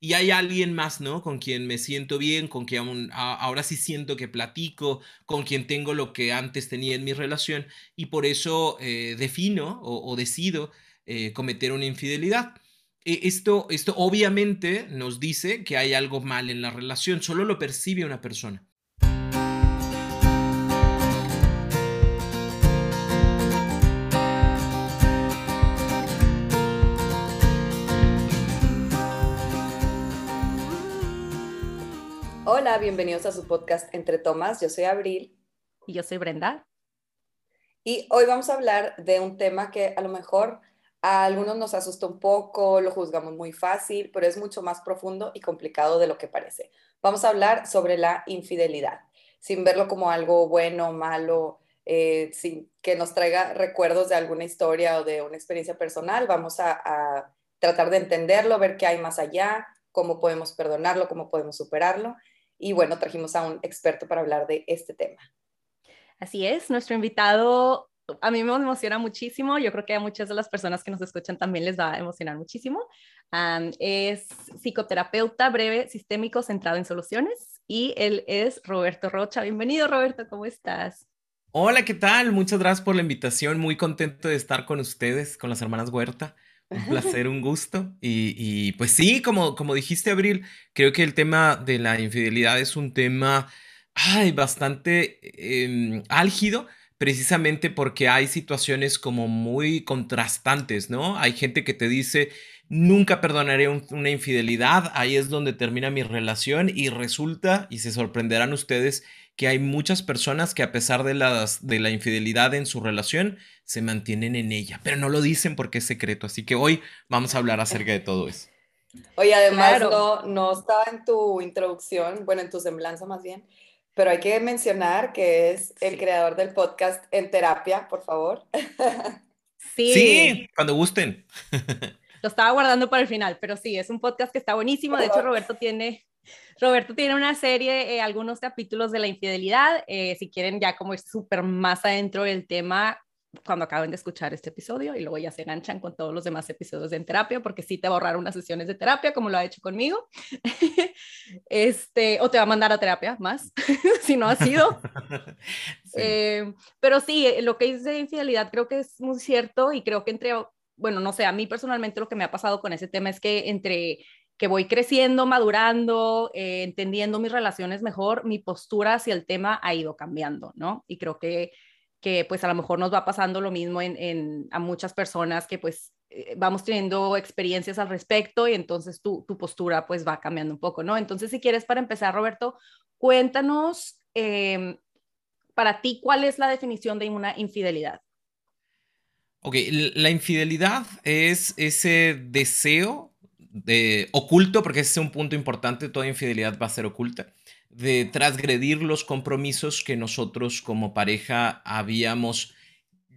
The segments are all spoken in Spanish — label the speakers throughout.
Speaker 1: y hay alguien más, ¿no? Con quien me siento bien, con quien ahora sí siento que platico, con quien tengo lo que antes tenía en mi relación y por eso eh, defino o, decido eh, cometer una infidelidad. E, esto, esto obviamente nos dice que hay algo mal en la relación, solo lo percibe una persona.
Speaker 2: Hola, bienvenidos a su podcast Entre Tomas. Yo soy Abril.
Speaker 3: Y yo soy Brenda.
Speaker 2: Y hoy vamos a hablar de un tema que a lo mejor a algunos nos asusta un poco, lo juzgamos muy fácil, pero es mucho más profundo y complicado de lo que parece. Vamos a hablar sobre la infidelidad, sin verlo como algo bueno, malo, eh, sin que nos traiga recuerdos de alguna historia o de una experiencia personal. Vamos a, a tratar de entenderlo, ver qué hay más allá, cómo podemos perdonarlo, cómo podemos superarlo. Y bueno, trajimos a un experto para hablar de este tema.
Speaker 3: Así es, nuestro invitado a mí me emociona muchísimo, yo creo que a muchas de las personas que nos escuchan también les va a emocionar muchísimo. es psicoterapeuta breve sistémico centrado en soluciones y él es Roberto Rocha. Bienvenido Roberto, ¿cómo estás?
Speaker 1: Hola, ¿qué tal? Muchas gracias por la invitación, muy contento de estar con ustedes, con las hermanas Huerta. Un placer, un gusto. Y, pues sí, como, como dijiste, Abril, creo que el tema de la infidelidad es un tema ay, bastante em, álgido precisamente porque hay situaciones como muy contrastantes, ¿no? Hay gente que te dice, nunca perdonaré una infidelidad, ahí es donde termina mi relación y resulta, y se sorprenderán ustedes, que hay muchas personas que a pesar de, las, de la infidelidad en su relación, se mantienen en ella, pero no lo dicen porque es secreto, así que hoy vamos a hablar acerca de todo eso.
Speaker 2: Oye, además no, no estaba en tu introducción, bueno, en tu semblanza más bien, pero hay que mencionar que es el creador del podcast En Terapia, por favor.
Speaker 1: Sí. Sí, cuando gusten.
Speaker 3: Lo estaba guardando para el final, pero sí, es un podcast que está buenísimo. De hecho, Roberto tiene, Roberto tiene una serie, eh, algunos capítulos de la infidelidad. Eh, si quieren ya como es súper más adentro del tema, cuando acaben de escuchar este episodio y luego ya se enganchan con todos los demás episodios de en terapia, porque sí te va a ahorrar unas sesiones de terapia, como lo ha hecho conmigo. este, o te va a mandar a terapia más, si no ha sido. Eh, pero sí, lo que dice de infidelidad creo que es muy cierto y creo que entre, bueno, no sé, a mí personalmente lo que me ha pasado con ese tema es que entre que voy creciendo, madurando, eh, entendiendo mis relaciones mejor, mi postura hacia el tema ha ido cambiando, ¿no? Y creo que que pues a lo mejor nos va pasando lo mismo en, a muchas personas que pues eh, vamos teniendo experiencias al respecto y entonces tu, postura pues va cambiando un poco, ¿no? Entonces si quieres para empezar, Roberto, cuéntanos em, para ti cuál es la definición de una infidelidad.
Speaker 1: Ok, la infidelidad es ese deseo de, oculto, porque ese es un punto importante, toda infidelidad va a ser oculta de transgredir los compromisos que nosotros como pareja habíamos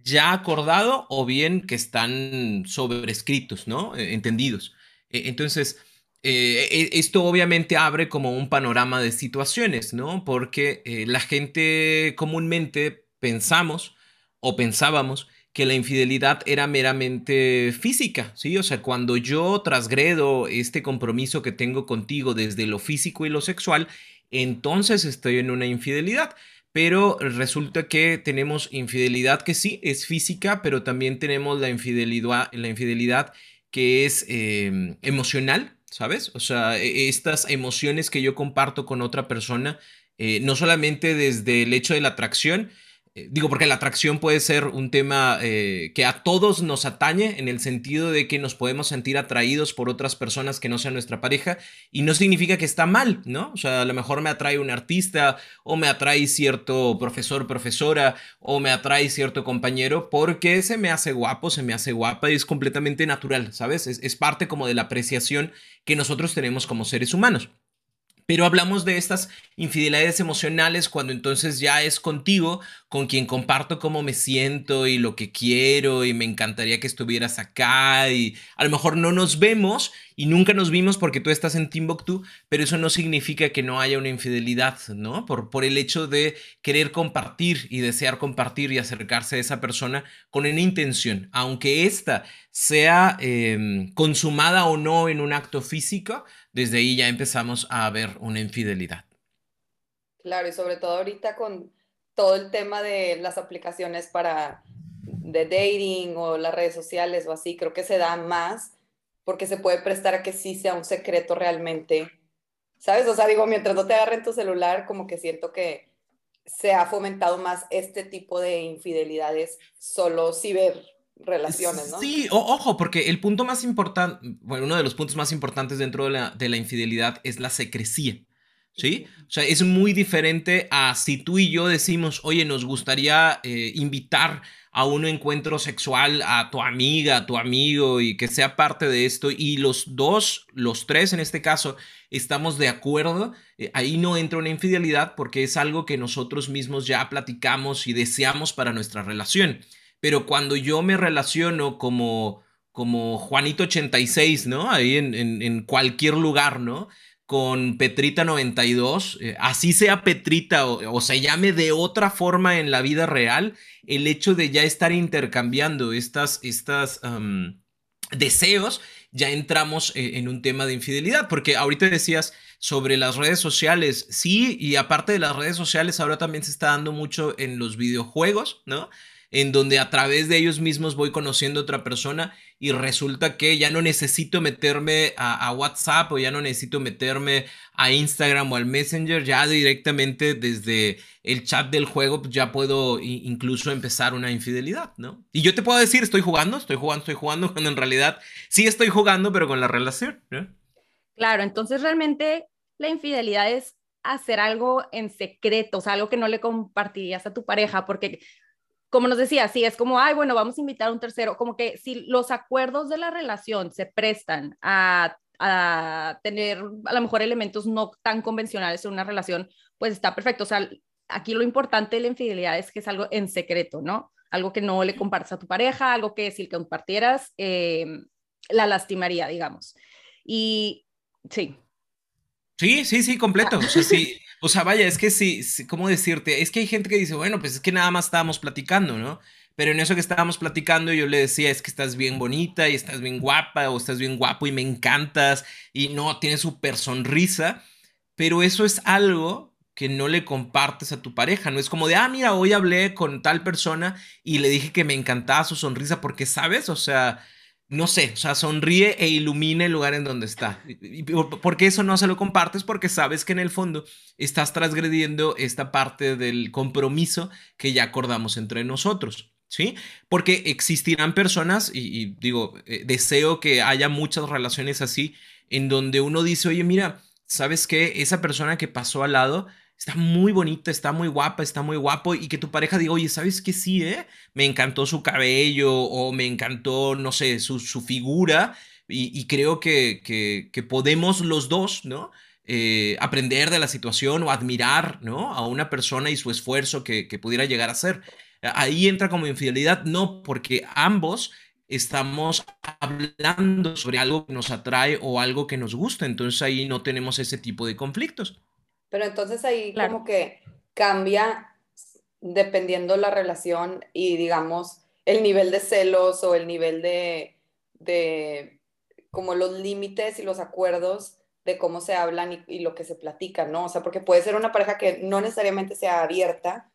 Speaker 1: ya acordado o bien que están sobrescritos, ¿no? E, entendidos. E, entonces, eh, e, esto obviamente abre como un panorama de situaciones, ¿no? Porque eh, la gente comúnmente pensamos o pensábamos que la infidelidad era meramente física, ¿sí? O sea, cuando yo transgredo este compromiso que tengo contigo desde lo físico y lo sexual, entonces estoy en una infidelidad. Pero resulta que tenemos infidelidad que sí es física, pero también tenemos la infidelidad, la infidelidad que es em, emocional, ¿sabes? O sea, e, estas emociones que yo comparto con otra persona, eh, no solamente desde el hecho de la atracción, eh, digo, porque la atracción puede ser un tema eh, que a todos nos atañe en el sentido de que nos podemos sentir atraídos por otras personas que no sean nuestra pareja y no significa que está mal, ¿no? O sea, a lo mejor me atrae un artista o me atrae cierto profesor, profesora o me atrae cierto compañero porque se me hace guapo, se me hace guapa y es completamente natural, ¿sabes? es parte como de la apreciación que nosotros tenemos como seres humanos. Pero hablamos de estas infidelidades emocionales cuando entonces ya es contigo con quien comparto cómo me siento y lo que quiero y me encantaría que estuvieras acá y a lo mejor no nos vemos y nunca nos vimos porque tú estás en Timbuktu, pero eso no significa que no haya una infidelidad, ¿no? Por, por el hecho de querer compartir y desear compartir y acercarse a esa persona con una intención, aunque esta sea em, consumada o no en un acto físico, desde ahí ya empezamos a ver una infidelidad.
Speaker 2: Claro, y sobre todo ahorita con todo el tema de las aplicaciones para de dating o las redes sociales o así, creo que se da más porque se puede prestar a que sí sea un secreto realmente. ¿Sabes? O sea, digo, mientras no te agarren tu celular, como que siento que se ha fomentado más este tipo de infidelidades solo ciber relaciones, ¿no?
Speaker 1: Sí, ojo, porque el punto más importante, bueno, uno de los puntos más importantes dentro de la, de la infidelidad es la secrecía. ¿Sí? O sea, es muy diferente a si tú y yo decimos, oye, nos gustaría eh, invitar a un encuentro sexual a tu amiga, a tu amigo y que sea parte de esto y los dos, los tres en este caso, estamos de acuerdo, eh, ahí no entra una infidelidad porque es algo que nosotros mismos ya platicamos y deseamos para nuestra relación. Pero cuando yo me relaciono como, como Juanito 86, ¿no? Ahí en, en, cualquier lugar, ¿no? Con Petrita 92, eh, así sea Petrita o, se llame de otra forma en la vida real, el hecho de ya estar intercambiando estas, estas deseos, ya entramos eh, en un tema de infidelidad, porque ahorita decías sobre las redes sociales, sí, y aparte de las redes sociales, ahora también se está dando mucho en los videojuegos, ¿no? En donde a través de ellos mismos voy conociendo a otra persona y resulta que ya no necesito meterme a, WhatsApp o ya no necesito meterme a Instagram o al Messenger, ya directamente desde el chat del juego pues, ya puedo incluso empezar una infidelidad, ¿no? Y yo te puedo decir, estoy jugando, estoy jugando, estoy jugando, cuando en realidad sí estoy jugando, pero con la relación,
Speaker 3: Claro, entonces realmente la infidelidad es hacer algo en secreto, o sea, algo que no le compartirías a tu pareja, porque como nos decía, sí, es como, ay, bueno, vamos a invitar a un tercero, como que si los acuerdos de la relación se prestan a, a tener a lo mejor elementos no tan convencionales en una relación, pues está perfecto. O sea, aquí lo importante de la infidelidad es que es algo en secreto, ¿no? Algo que no le compartas a tu pareja, algo que si le compartieras, eh, la lastimaría, digamos. Y sí.
Speaker 1: Sí, sí, sí, completo. O sea, sí, o sea, vaya, es que sí, ¿cómo decirte? Es que hay gente que dice, bueno, pues es que nada más estábamos platicando, ¿no? Pero en eso que estábamos platicando yo le decía, es que estás bien bonita y estás bien guapa o estás bien guapo y me encantas y no, tienes súper sonrisa, pero eso es algo que no le compartes a tu pareja, no es como de, ah, mira, hoy hablé con tal persona y le dije que me encantaba su sonrisa porque, ¿sabes? O sea, no sé, o sea, sonríe e ilumina el lugar en donde está. ¿Y por qué eso no se lo compartes? Porque sabes que en el fondo estás transgrediendo esta parte del compromiso que ya acordamos entre nosotros. ¿Sí? Porque existirán personas, y, digo, eh, deseo que haya muchas relaciones así, en donde uno dice, oye, mira, ¿sabes qué? Esa persona que pasó al lado, está muy bonita, está muy guapa, está muy guapo y que tu pareja diga, oye, ¿sabes qué sí, eh? Me encantó su cabello o me encantó, no sé, su, figura y, creo que, que, podemos los dos, ¿no? Eh, aprender de la situación o admirar, ¿no? A una persona y su esfuerzo que, que pudiera llegar a ser. Ahí entra como infidelidad, no, porque ambos estamos hablando sobre algo que nos atrae o algo que nos gusta, entonces ahí no tenemos ese tipo de conflictos.
Speaker 2: Pero entonces ahí como que cambia dependiendo la relación y digamos el nivel de celos o el nivel de, de como los límites y los acuerdos de cómo se hablan y, lo que se platica, ¿no? O sea, porque puede ser una pareja que no necesariamente sea abierta,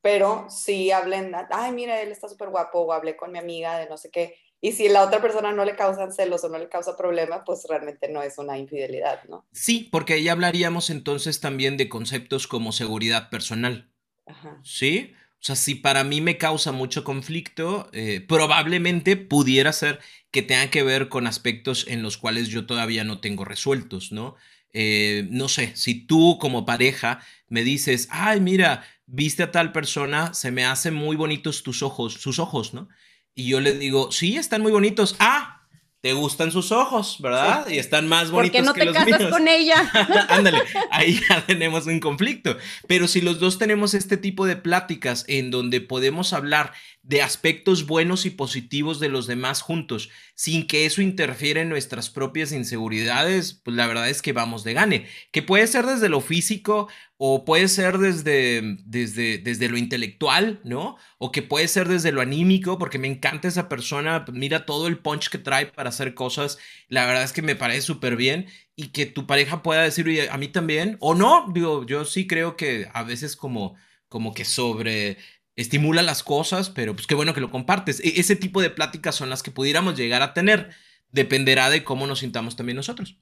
Speaker 2: pero sí hablen, ay, mira, él está súper guapo, o hablé con mi amiga de no sé qué, y si la otra persona no le causan celos o no le causa problema, pues realmente no es una infidelidad, ¿no?
Speaker 1: Sí, porque ahí hablaríamos entonces también de conceptos como seguridad personal. Ajá. ¿Sí? O sea, si para mí me causa mucho conflicto, eh, probablemente pudiera ser que tenga que ver con aspectos en los cuales yo todavía no tengo resueltos, ¿no? Eh, no sé, si tú como pareja me dices, ay, mira, viste a tal persona, se me hacen muy bonitos tus ojos, sus ojos, ¿no? Y yo le digo, sí, están muy bonitos. Ah, te gustan sus ojos, ¿verdad? Y están más bonitos
Speaker 3: ¿Por qué no te casas con ella?
Speaker 1: Ándale, ahí ya tenemos un conflicto. Pero si los dos tenemos este tipo de pláticas en donde podemos hablar de aspectos buenos y positivos de los demás juntos, sin que eso interfiera en nuestras propias inseguridades, pues la verdad es que vamos de gane, que puede ser desde lo físico o puede ser desde, desde, desde lo intelectual, ¿no? O que puede ser desde lo anímico, porque me encanta esa persona, mira todo el punch que trae para hacer cosas, la verdad es que me parece súper bien y que tu pareja pueda decir, oye, a mí también, o no, digo, yo sí creo que a veces como, como que sobre estimula las cosas, pero pues qué bueno que lo compartes. E, ese tipo de pláticas son las que pudiéramos llegar a tener, dependerá de cómo nos sintamos también nosotros.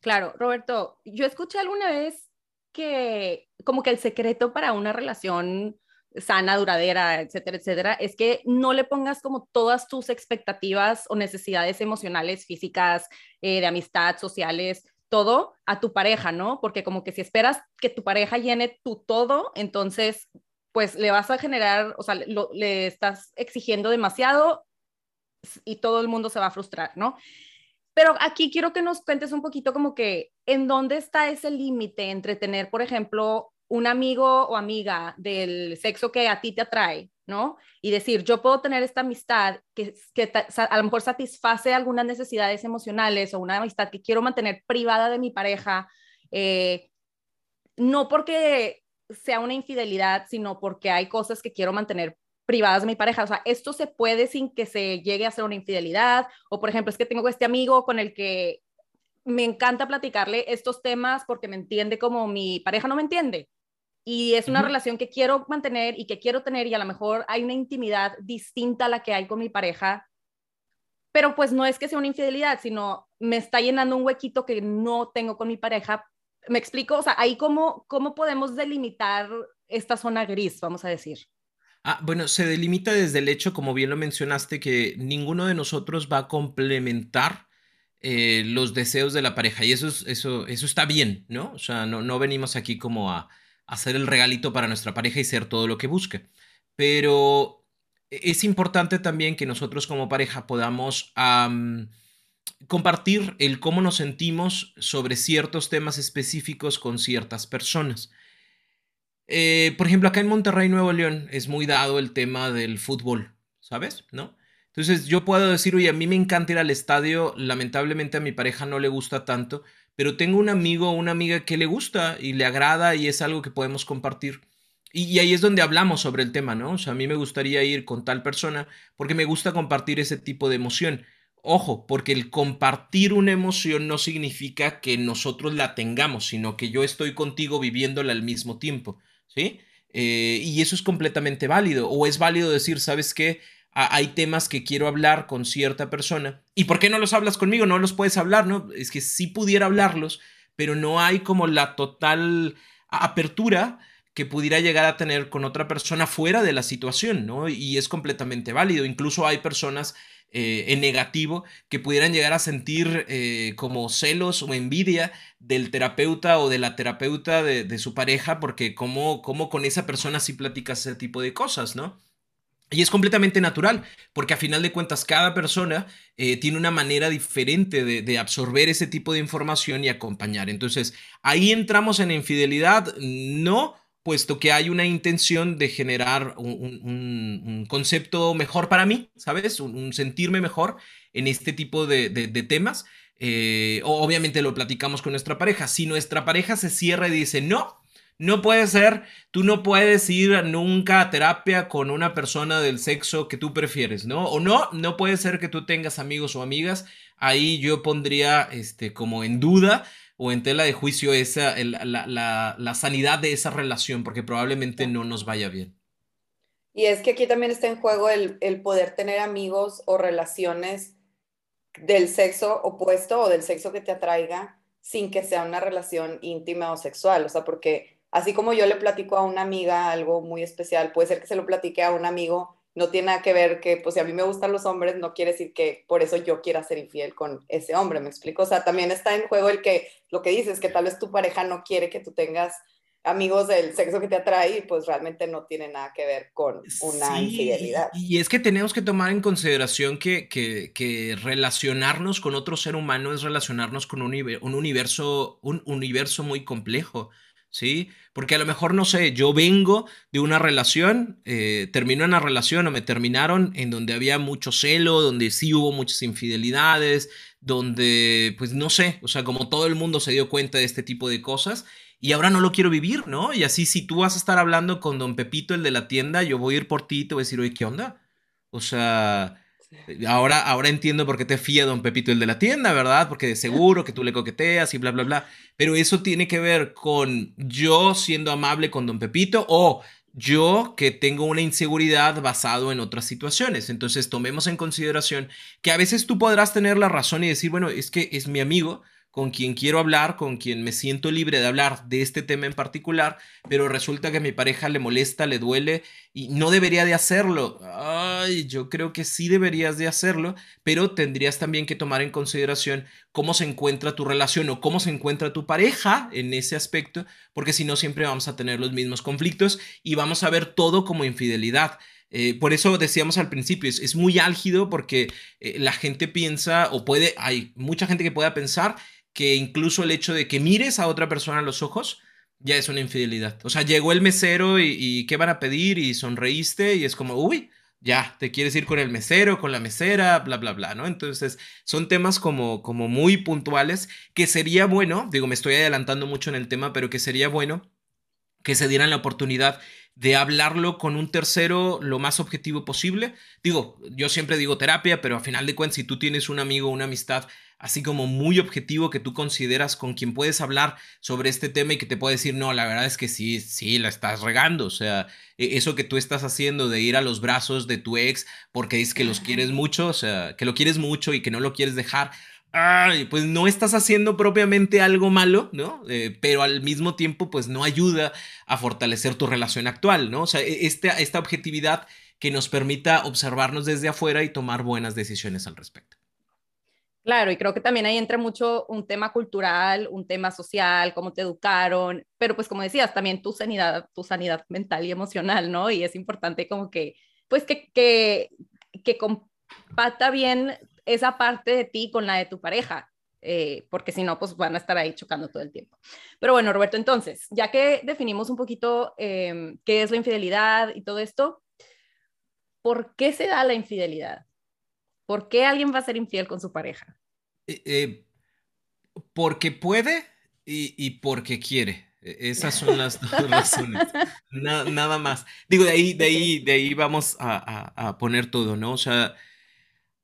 Speaker 3: Claro, Roberto, yo escuché alguna vez que como que el secreto para una relación sana, duradera, etcétera, etcétera, es que no le pongas como todas tus expectativas o necesidades emocionales, físicas, eh, de amistad, sociales, todo a tu pareja, ¿no? Porque como que si esperas que tu pareja llene tu todo, entonces pues le vas a generar, o sea, le estás exigiendo demasiado y todo el mundo se va a frustrar, ¿no? Pero aquí quiero que nos cuentes un poquito como que en dónde está ese límite entre tener, por ejemplo, un amigo o amiga del sexo que a ti te atrae, ¿no? Y decir, yo puedo tener esta amistad que, que a lo mejor satisface algunas necesidades emocionales o una amistad que quiero mantener privada de mi pareja, eh, no porque sea una infidelidad, sino porque hay cosas que quiero mantener privadas de mi pareja. O sea, esto se puede sin que se llegue a ser una infidelidad. O, por ejemplo, es que tengo este amigo con el que me encanta platicarle estos temas porque me entiende como mi pareja no me entiende. Y es una relación que quiero mantener y que quiero tener y a lo mejor hay una intimidad distinta a la que hay con mi pareja. Pero pues no es que sea una infidelidad, sino me está llenando un huequito que no tengo con mi pareja. ¿Me explico? O sea, ahí cómo, cómo podemos delimitar esta zona gris, vamos a decir.
Speaker 1: Ah, bueno, se delimita desde el hecho, como bien lo mencionaste, que ninguno de nosotros va a complementar eh, los deseos de la pareja. Y eso, eso, eso está bien, ¿no? O sea, no, no venimos aquí como a, hacer el regalito para nuestra pareja y ser todo lo que busque. Pero es importante también que nosotros como pareja podamos compartir el cómo nos sentimos sobre ciertos temas específicos con ciertas personas. Eh, por ejemplo, acá en Monterrey, Nuevo León, es muy dado el tema del fútbol, ¿sabes? ¿No? Entonces yo puedo decir, oye, a mí me encanta ir al estadio, lamentablemente a mi pareja no le gusta tanto, pero tengo un amigo o una amiga que le gusta y le agrada y es algo que podemos compartir. Y, y, ahí es donde hablamos sobre el tema, ¿no? O sea, a mí me gustaría ir con tal persona porque me gusta compartir ese tipo de emoción. Ojo, porque el compartir una emoción no significa que nosotros la tengamos, sino que yo estoy contigo viviéndola al mismo tiempo. ¿sí? Eh, y eso es completamente válido. O es válido decir, ¿sabes qué? hay temas que quiero hablar con cierta persona. ¿Y por qué no los hablas conmigo? No los puedes hablar, ¿no? Es que sí pudiera hablarlos, pero no hay como la total apertura que pudiera llegar a tener con otra persona fuera de la situación, ¿no? Y es completamente válido. Incluso hay personas eh, en negativo que pudieran llegar a sentir eh, como celos o envidia del terapeuta o de la terapeuta de, su pareja, porque como, como con esa persona sí platicas ese tipo de cosas, ¿no? Y es completamente natural, porque a final de cuentas cada persona eh, tiene una manera diferente de, de, absorber ese tipo de información y acompañar. Entonces, ahí entramos en infidelidad, no puesto que hay una intención de generar un, concepto mejor para mí, ¿sabes? Un, sentirme mejor en este tipo de, temas. Eh, obviamente lo platicamos con nuestra pareja. Si nuestra pareja se cierra y dice, no, no puede ser, tú no puedes ir nunca a terapia con una persona del sexo que tú prefieres, ¿no? O no, no puede ser que tú tengas amigos o amigas. Ahí yo pondría este, como en duda o en tela de juicio esa, la, sanidad de esa relación, porque probablemente no nos vaya bien.
Speaker 2: Y es que aquí también está en juego el, el poder tener amigos o relaciones del sexo opuesto o del sexo que te atraiga sin que sea una relación íntima o sexual. O sea, porque así como yo le platico a una amiga algo muy especial, puede ser que se lo platique a un amigo no tiene nada que ver que, pues si a mí me gustan los hombres, no quiere decir que por eso yo quiera ser infiel con ese hombre, ¿me explico? O sea, también está en juego el que, lo que dices, que tal vez tu pareja no quiere que tú tengas amigos del sexo que te atrae y pues realmente no tiene nada que ver con una infidelidad.
Speaker 1: Y es que tenemos que tomar en consideración que, que, relacionarnos con otro ser humano es relacionarnos con un, un universo, un universo muy complejo. ¿Sí? Porque a lo mejor, no sé, yo vengo de una relación, eh, terminó una relación o me terminaron en donde había mucho celo, donde sí hubo muchas infidelidades, donde, pues no sé, o sea, como todo el mundo se dio cuenta de este tipo de cosas y ahora no lo quiero vivir, ¿no? Y así si tú vas a estar hablando con don Pepito, el de la tienda, yo voy a ir por ti y te voy a decir, oye, ¿qué onda? O sea, ahora, ahora entiendo por qué te fía don Pepito, el de la tienda, ¿verdad? Porque de seguro que tú le coqueteas y bla, bla, bla. Pero eso tiene que ver con yo siendo amable con don Pepito o yo que tengo una inseguridad basado en otras situaciones. Entonces tomemos en consideración que a veces tú podrás tener la razón y decir, bueno, es que es mi amigo, con quien quiero hablar, con quien me siento libre de hablar de este tema en particular, pero resulta que a mi pareja le molesta, le duele y no debería de hacerlo. Ay, yo creo que sí deberías de hacerlo, pero tendrías también que tomar en consideración cómo se encuentra tu relación o cómo se encuentra tu pareja en ese aspecto, porque si no siempre vamos a tener los mismos conflictos y vamos a ver todo como infidelidad. Eh, por eso decíamos al principio, es, muy álgido porque eh, la gente piensa o puede, hay mucha gente que pueda pensar que incluso el hecho de que mires a otra persona a los ojos ya es una infidelidad. O sea, llegó el mesero y, ¿qué van a pedir? Y sonreíste y es como, uy, ya, te quieres ir con el mesero, con la mesera, bla, bla, bla, ¿no? Entonces, son temas como, como muy puntuales que sería bueno, digo, me estoy adelantando mucho en el tema, pero que sería bueno que se dieran la oportunidad de hablarlo con un tercero lo más objetivo posible. Digo, yo siempre digo terapia, pero a final de cuentas, si tú tienes un amigo, una amistad así como muy objetivo que tú consideras con quien puedes hablar sobre este tema y que te puede decir, no, la verdad es que sí, sí, la estás regando. O sea, e, eso que tú estás haciendo de ir a los brazos de tu ex porque es que los quieres mucho, o sea, que lo quieres mucho y que no lo quieres dejar. Ay, pues no estás haciendo propiamente algo malo, ¿no? Eh, pero al mismo tiempo, pues no ayuda a fortalecer tu relación actual, ¿no? O sea, e, esta, esta objetividad que nos permita observarnos desde afuera y tomar buenas decisiones al respecto.
Speaker 3: Claro, y creo que también ahí entra mucho un tema cultural, un tema social, cómo te educaron, pero pues como decías, también tu sanidad, tu sanidad mental y emocional, ¿no? Y es importante como que, pues que, que, que compata bien esa parte de ti con la de tu pareja, eh, porque si no, pues van a estar ahí chocando todo el tiempo. Pero bueno, Roberto, entonces, ya que definimos un poquito em, qué es la infidelidad y todo esto, ¿por qué se da la infidelidad? ¿Por qué alguien va a ser infiel con su pareja?
Speaker 1: Eh, eh, porque puede y, porque quiere. E, esas son las dos razones. nada más. Digo, de ahí, de ahí, de ahí vamos a, poner todo, ¿no? O sea,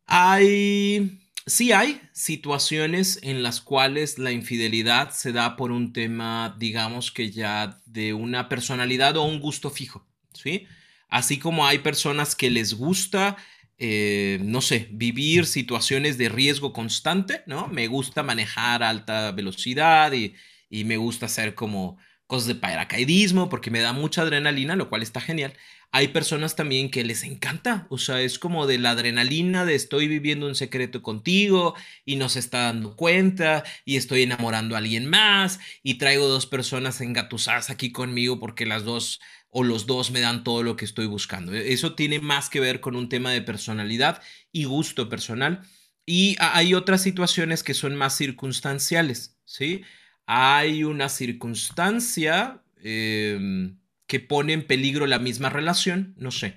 Speaker 1: hay. Sí hay situaciones en las cuales la infidelidad se da por un tema, digamos que ya de una personalidad o un gusto fijo, ¿sí? Así como hay personas que les gusta eh, no sé, vivir situaciones de riesgo constante, ¿no? Me gusta manejar a alta velocidad y, y me gusta hacer como cosas de paracaidismo porque me da mucha adrenalina, lo cual está genial. Hay personas también que les encanta, o sea, es como de la adrenalina de estoy viviendo un secreto contigo y no se está dando cuenta y estoy enamorando a alguien más y traigo dos personas engatusadas aquí conmigo porque las dos o los dos me dan todo lo que estoy buscando. E, eso tiene más que ver con un tema de personalidad y gusto personal. Y hay otras situaciones que son más circunstanciales, ¿sí? Hay una circunstancia em, que pone en peligro la misma relación, no sé.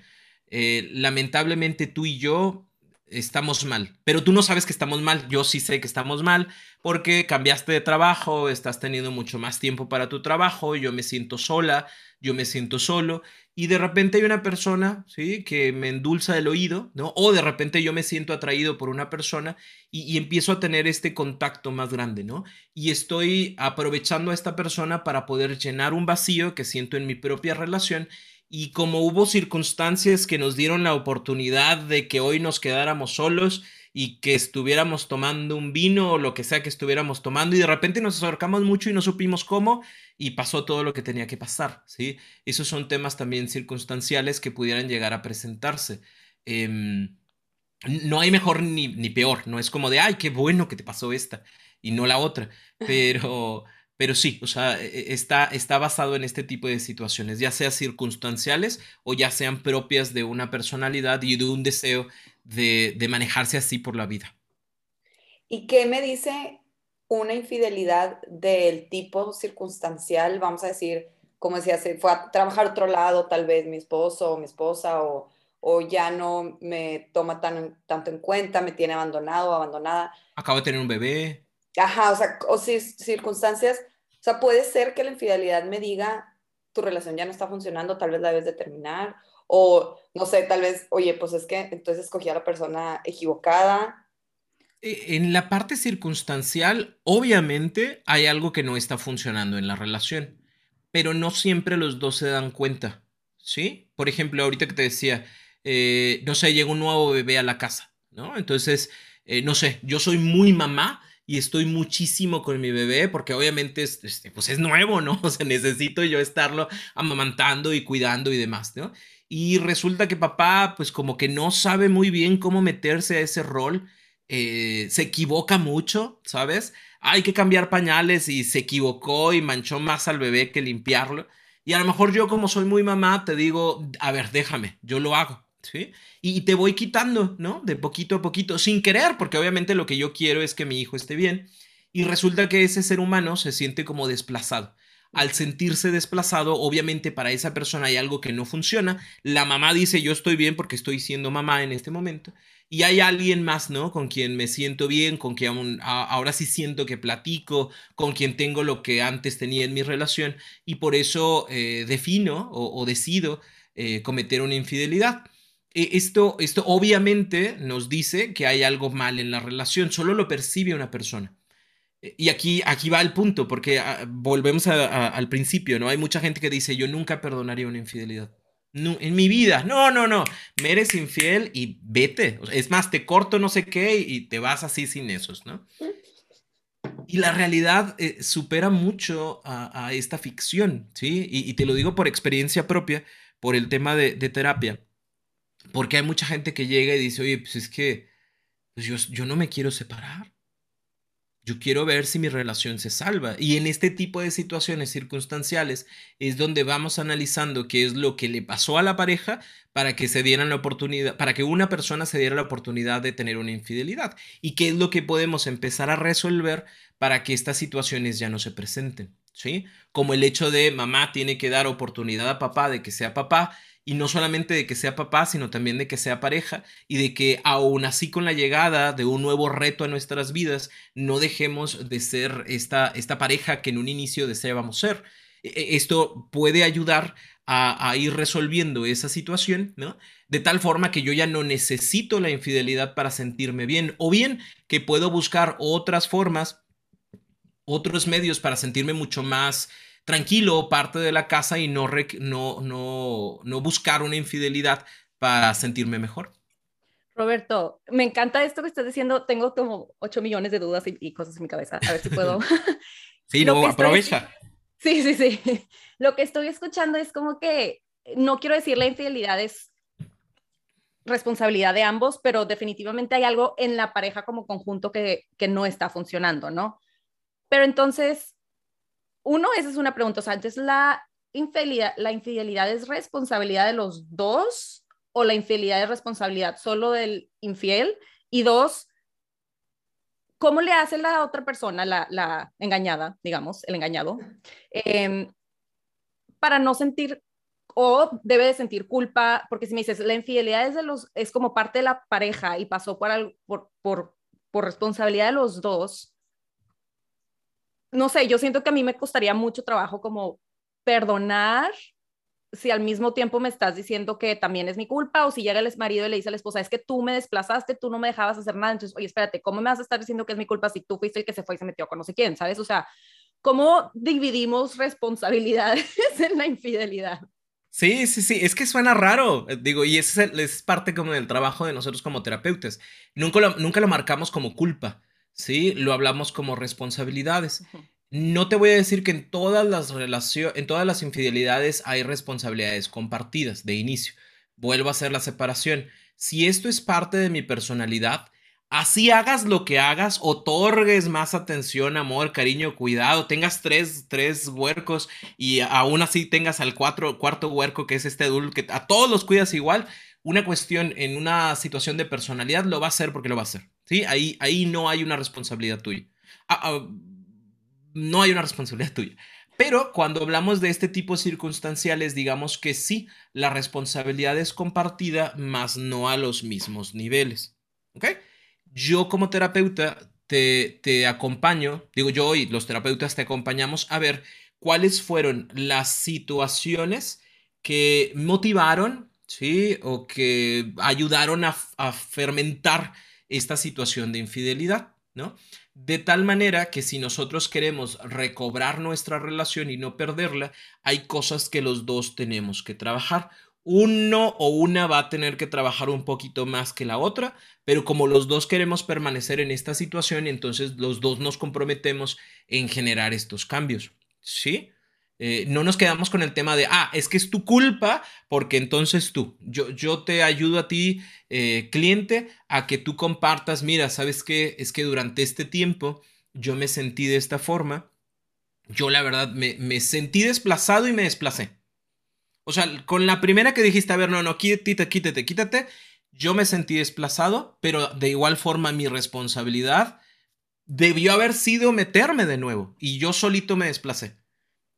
Speaker 1: Eh, lamentablemente tú y yo estamos mal, pero tú no sabes que estamos mal, yo sí sé que estamos mal porque cambiaste de trabajo, estás teniendo mucho más tiempo para tu trabajo, yo me siento sola, yo me siento solo y de repente hay una persona, ¿sí? Que me endulza el oído, ¿no? O de repente yo me siento atraído por una persona y, y empiezo a tener este contacto más grande, ¿no? Y estoy aprovechando a esta persona para poder llenar un vacío que siento en mi propia relación y como hubo circunstancias que nos dieron la oportunidad de que hoy nos quedáramos solos y que estuviéramos tomando un vino o lo que sea que estuviéramos tomando y de repente nos acercamos mucho y no supimos cómo y pasó todo lo que tenía que pasar, ¿sí? Esos son temas también circunstanciales que pudieran llegar a presentarse. Em, no hay mejor ni, ni peor, no es como de, ay, qué bueno que te pasó esta y no la otra, pero... Pero sí, o sea, e, e, está, está basado en este tipo de situaciones, ya sea circunstanciales o ya sean propias de una personalidad y de un deseo de, manejarse así por la vida.
Speaker 2: ¿Y qué me dice una infidelidad del tipo circunstancial, vamos a decir, como decía, se fue a trabajar a otro lado, tal vez mi esposo o mi esposa, o, o ya no me toma tan, tanto en cuenta, me tiene abandonado o abandonada.
Speaker 1: Acabo de tener un bebé.
Speaker 2: Ajá, o sea, o si, circunstancias, o sea, puede ser que la infidelidad me diga, tu relación ya no está funcionando, tal vez la debes de terminar, o no sé, tal vez, oye, pues es que entonces escogí a la persona equivocada,
Speaker 1: e, en la parte circunstancial, obviamente hay algo que no está funcionando en la relación, pero no siempre los dos se dan cuenta, ¿sí? Por ejemplo, ahorita que te decía, eh, no sé, llega un nuevo bebé a la casa, ¿no? Entonces, eh, no sé, yo soy muy mamá y estoy muchísimo con mi bebé porque obviamente es, este, pues es nuevo, ¿no? O sea, necesito yo estarlo amamantando y cuidando y demás, ¿no? Y resulta que papá, pues como que no sabe muy bien cómo meterse a ese rol eh, se equivoca mucho, ¿sabes? Hay que cambiar pañales y se equivocó y manchó más al bebé que limpiarlo. Y a lo mejor yo como soy muy mamá, te digo, a ver, déjame, yo lo hago, ¿sí? Y, te voy quitando, ¿no? De poquito a poquito, sin querer, porque obviamente lo que yo quiero es que mi hijo esté bien. Y resulta que ese ser humano se siente como desplazado. Al sentirse desplazado, obviamente para esa persona hay algo que no funciona. La mamá dice, yo estoy bien porque estoy siendo mamá en este momento y hay alguien más, ¿no? Con quien me siento bien, con quien ahora sí siento que platico, con quien tengo lo que antes tenía en mi relación y por eso eh, defino o, decido eh, cometer una infidelidad. E, esto, esto obviamente nos dice que hay algo mal en la relación, solo lo percibe una persona. E, y aquí, aquí va el punto, porque ah, volvemos al principio, ¿no? Hay mucha gente que dice, yo nunca perdonaría una infidelidad en mi vida. No, no, no. Me eres infiel y vete. Es más, te corto no sé qué y te vas así sin esos, ¿no? Y la realidad eh, supera mucho a, esta ficción, ¿sí? Y, te lo digo por experiencia propia, por el tema de, terapia. Porque hay mucha gente que llega y dice, oye, pues es que pues yo, yo no me quiero separar. Yo quiero ver si mi relación se salva. Y en este tipo de situaciones circunstanciales es donde vamos analizando qué es lo que le pasó a la pareja para que se dieran la oportunidad, para que una persona se diera la oportunidad de tener una infidelidad. Y qué es lo que podemos empezar a resolver para que estas situaciones ya no se presenten. ¿Sí? Como el hecho de mamá tiene que dar oportunidad a papá de que sea papá y no solamente de que sea papá, sino también de que sea pareja y de que aún así con la llegada de un nuevo reto a nuestras vidas, no dejemos de ser esta, esta pareja que en un inicio deseábamos ser. E, e, esto puede ayudar a, ir resolviendo esa situación. De tal forma que yo ya no necesito la infidelidad para sentirme bien, o bien que puedo buscar otras formas, otros medios para sentirme mucho más tranquilo, parte de la casa y no, no, no, no buscar una infidelidad para sentirme mejor.
Speaker 3: Roberto, me encanta esto que estás diciendo. Tengo como 8 millones de dudas y, cosas en mi cabeza. A ver si puedo.
Speaker 1: sí, no, aprovecha.
Speaker 3: Sí, sí, sí. Lo que estoy escuchando es como que no quiero decir la infidelidad es responsabilidad de ambos, pero definitivamente hay algo en la pareja como conjunto que, que no está funcionando, ¿no? Pero entonces, uno, esa es una pregunta, o sea, entonces la infidelidad, la infidelidad es responsabilidad de los dos o la infidelidad es responsabilidad solo del infiel. Y dos, ¿cómo le hace la otra persona, la, engañada, digamos, el engañado, em, para no sentir o debe de sentir culpa, porque si me dices, la infidelidad es, de los, es como parte de la pareja y pasó por, por, por, por responsabilidad de los dos, no sé, yo siento que a mí me costaría mucho trabajo como perdonar si al mismo tiempo me estás diciendo que también es mi culpa o si llega el marido y le dice a la esposa, es que tú me desplazaste, tú no me dejabas hacer nada, entonces, oye, espérate, ¿cómo me vas a estar diciendo que es mi culpa si tú fuiste el que se fue y se metió con no sé quién, ¿sabes? O sea, ¿cómo dividimos responsabilidades en la infidelidad?
Speaker 1: Sí, sí, sí, es que suena raro, eh, digo, y es, es parte como del trabajo de nosotros como terapeutas. Nunca nunca lo marcamos como culpa, ¿sí? Lo hablamos como responsabilidades. No te voy a decir que en todas las relaciones, en todas las infidelidades hay responsabilidades compartidas de inicio. Vuelvo a hacer la separación. Si esto es parte de mi personalidad, así hagas lo que hagas, otorgues más atención, amor, cariño, cuidado, tengas tres, tres huercos y aún así tengas al cuatro, cuarto huerco que es este adulto, que a todos los cuidas igual, una cuestión en una situación de personalidad lo va a hacer porque lo va a hacer. ¿sí? Ahí, ahí no hay una responsabilidad tuya. Ah, ah, no hay una responsabilidad tuya. Pero cuando hablamos de este tipo circunstanciales, digamos que sí, la responsabilidad es compartida, más no a los mismos niveles. ¿Ok? Yo como terapeuta te, te acompaño, digo yo y los terapeutas te acompañamos a ver cuáles fueron las situaciones que motivaron, ¿sí? O que ayudaron a, a fermentar esta situación de infidelidad, ¿no? De tal manera que si nosotros queremos recobrar nuestra relación y no perderla, hay cosas que los dos tenemos que trabajar. Uno o una va a tener que trabajar un poquito más que la otra, pero como los dos queremos permanecer en esta situación, entonces los dos nos comprometemos en generar estos cambios. ¿Sí? Eh, no nos quedamos con el tema de, ah, es que es tu culpa, porque entonces tú, yo, yo te ayudo a ti, eh, cliente, a que tú compartas, mira, ¿sabes qué? Es que durante este tiempo yo me sentí de esta forma, yo la verdad me, me sentí desplazado y me desplacé. O sea, con la primera que dijiste, a ver, no, no, quítate, quítate, quítate, yo me sentí desplazado, pero de igual forma mi responsabilidad debió haber sido meterme de nuevo y yo solito me desplacé.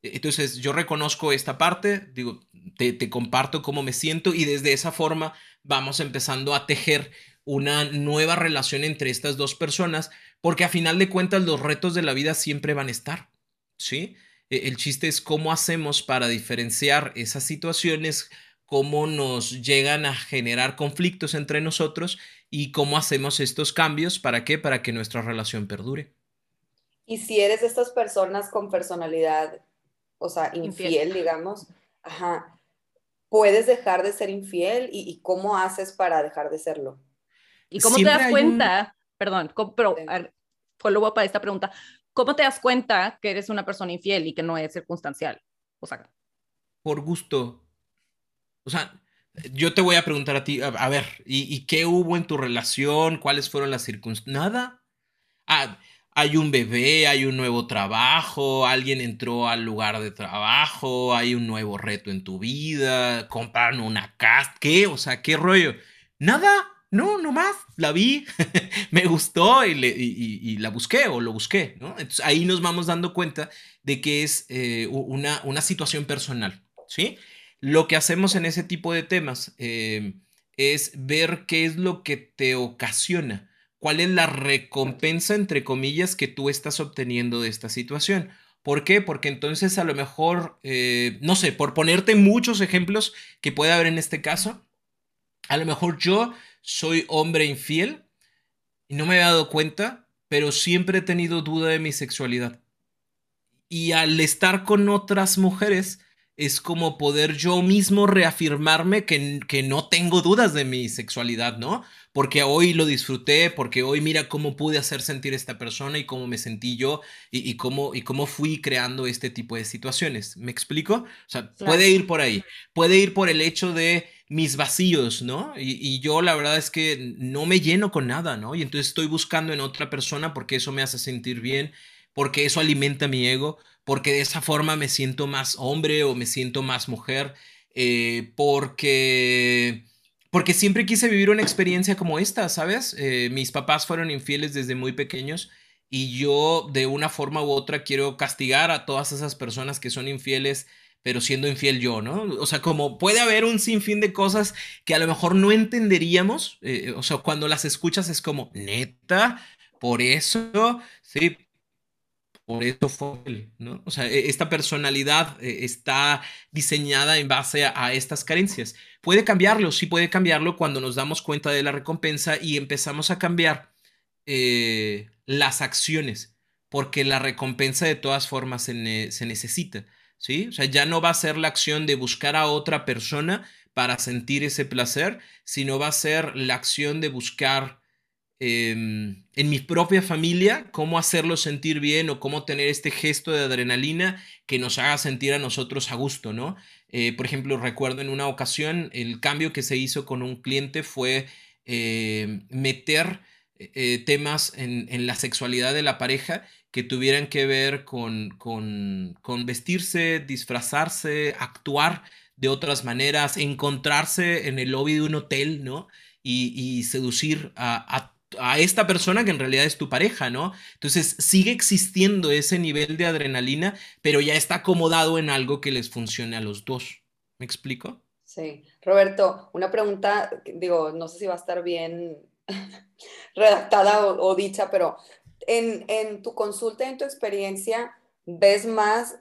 Speaker 1: Entonces yo reconozco esta parte, digo, te, comparto cómo me siento y desde esa forma vamos empezando a tejer una nueva relación entre estas dos personas, porque a final de cuentas los retos de la vida siempre van a estar, ¿sí? E, el chiste es cómo hacemos para diferenciar esas situaciones, cómo nos llegan a generar conflictos entre nosotros y cómo hacemos estos cambios, ¿para qué? Para que nuestra relación perdure.
Speaker 2: Y si eres de estas personas con personalidad o sea, infiel, digamos, ajá, puedes dejar de ser infiel y, cómo haces para dejar de serlo.
Speaker 3: ¿Y cómo te das cuenta? Perdón, pero luego para esta pregunta. ¿Cómo te das cuenta que eres una persona infiel y que no es circunstancial? O sea,
Speaker 1: por gusto. O sea, yo te voy a preguntar a ti, a, ver, ¿y, ¿y, qué hubo en tu relación? ¿Cuáles fueron las circunstancias? Nada. Ah, hay un bebé, hay un nuevo trabajo, alguien entró al lugar de trabajo, hay un nuevo reto en tu vida, compraron una casa, ¿qué? O sea, ¿qué rollo? Nada, no, nomás, la vi, me gustó y, la busqué o lo busqué, ¿no? Entonces ahí nos vamos dando cuenta de que es eh, una, una, situación personal, ¿sí? Lo que hacemos en ese tipo de temas eh, es ver qué es lo que te ocasiona cuál es la recompensa, entre comillas, que tú estás obteniendo de esta situación. ¿Por qué? Porque entonces a lo mejor, eh, no sé, por ponerte muchos ejemplos que puede haber en este caso, a lo mejor yo soy hombre infiel y no me he dado cuenta, pero siempre he tenido duda de mi sexualidad. Y al estar con otras mujeres, es como poder yo mismo reafirmarme que, que, no tengo dudas de mi sexualidad, ¿no? Porque hoy lo disfruté, porque hoy mira cómo pude hacer sentir a esta persona y cómo me sentí yo y, cómo, y cómo fui creando este tipo de situaciones. ¿Me explico? O sea, puede ir por ahí, puede ir por el hecho de mis vacíos, ¿no? Y, y, yo la verdad es que no me lleno con nada, ¿no? Y entonces estoy buscando en otra persona porque eso me hace sentir bien, porque eso alimenta mi ego porque de esa forma me siento más hombre o me siento más mujer, eh, porque, porque siempre quise vivir una experiencia como esta, ¿sabes? Eh, mis papás fueron infieles desde muy pequeños y yo de una forma u otra quiero castigar a todas esas personas que son infieles pero siendo infiel yo, ¿no? O sea, como puede haber un sinfín de cosas que a lo mejor no entenderíamos, eh, o sea, cuando las escuchas es como, neta, por eso, sí, por eso fue él, ¿no? O sea, e, esta personalidad eh, está diseñada en base a, estas carencias. Puede cambiarlo, sí puede cambiarlo cuando nos damos cuenta de la recompensa y empezamos a cambiar eh, las acciones, porque la recompensa de todas formas se, necesita, ¿sí? O sea, ya no va a ser la acción de buscar a otra persona para sentir ese placer, sino va a ser la acción de buscar Em, en mi propia familia, cómo hacerlo sentir bien o cómo tener este gesto de adrenalina que nos haga sentir a nosotros a gusto, ¿no? Eh, por ejemplo, recuerdo en una ocasión el cambio que se hizo con un cliente fue eh, meter eh, temas en, en, la sexualidad de la pareja que tuvieran que ver con, con, con vestirse, disfrazarse, actuar de otras maneras, encontrarse en el lobby de un hotel, ¿no? Y, y seducir a, a a esta persona que en realidad es tu pareja, ¿no? Entonces sigue existiendo ese nivel de adrenalina, pero ya está acomodado en algo que les funcione a los dos. ¿Me explico?
Speaker 2: Sí. Roberto, una pregunta, digo, no sé si va a estar bien redactada o, dicha, pero en, en tu consulta, en tu experiencia, ¿ves más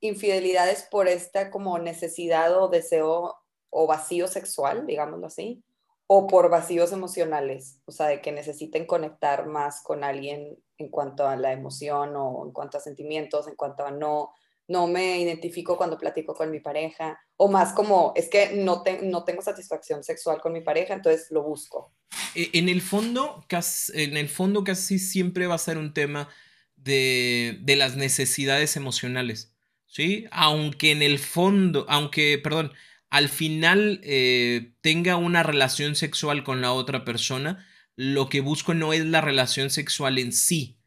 Speaker 2: infidelidades por esta como necesidad o deseo o vacío sexual, digámoslo así? O por vacíos emocionales, o sea, de que necesiten conectar más con alguien en cuanto a la emoción o en cuanto a sentimientos, en cuanto a no, no me identifico cuando platico con mi pareja, o más como, es que no, no tengo satisfacción sexual con mi pareja, entonces lo busco.
Speaker 1: E, en el fondo, casi, en el fondo casi siempre va a ser un tema de, de las necesidades emocionales, ¿sí? Aunque en el fondo, aunque, perdón, al final eh, tenga una relación sexual con la otra persona, lo que busco no es la relación sexual en sí,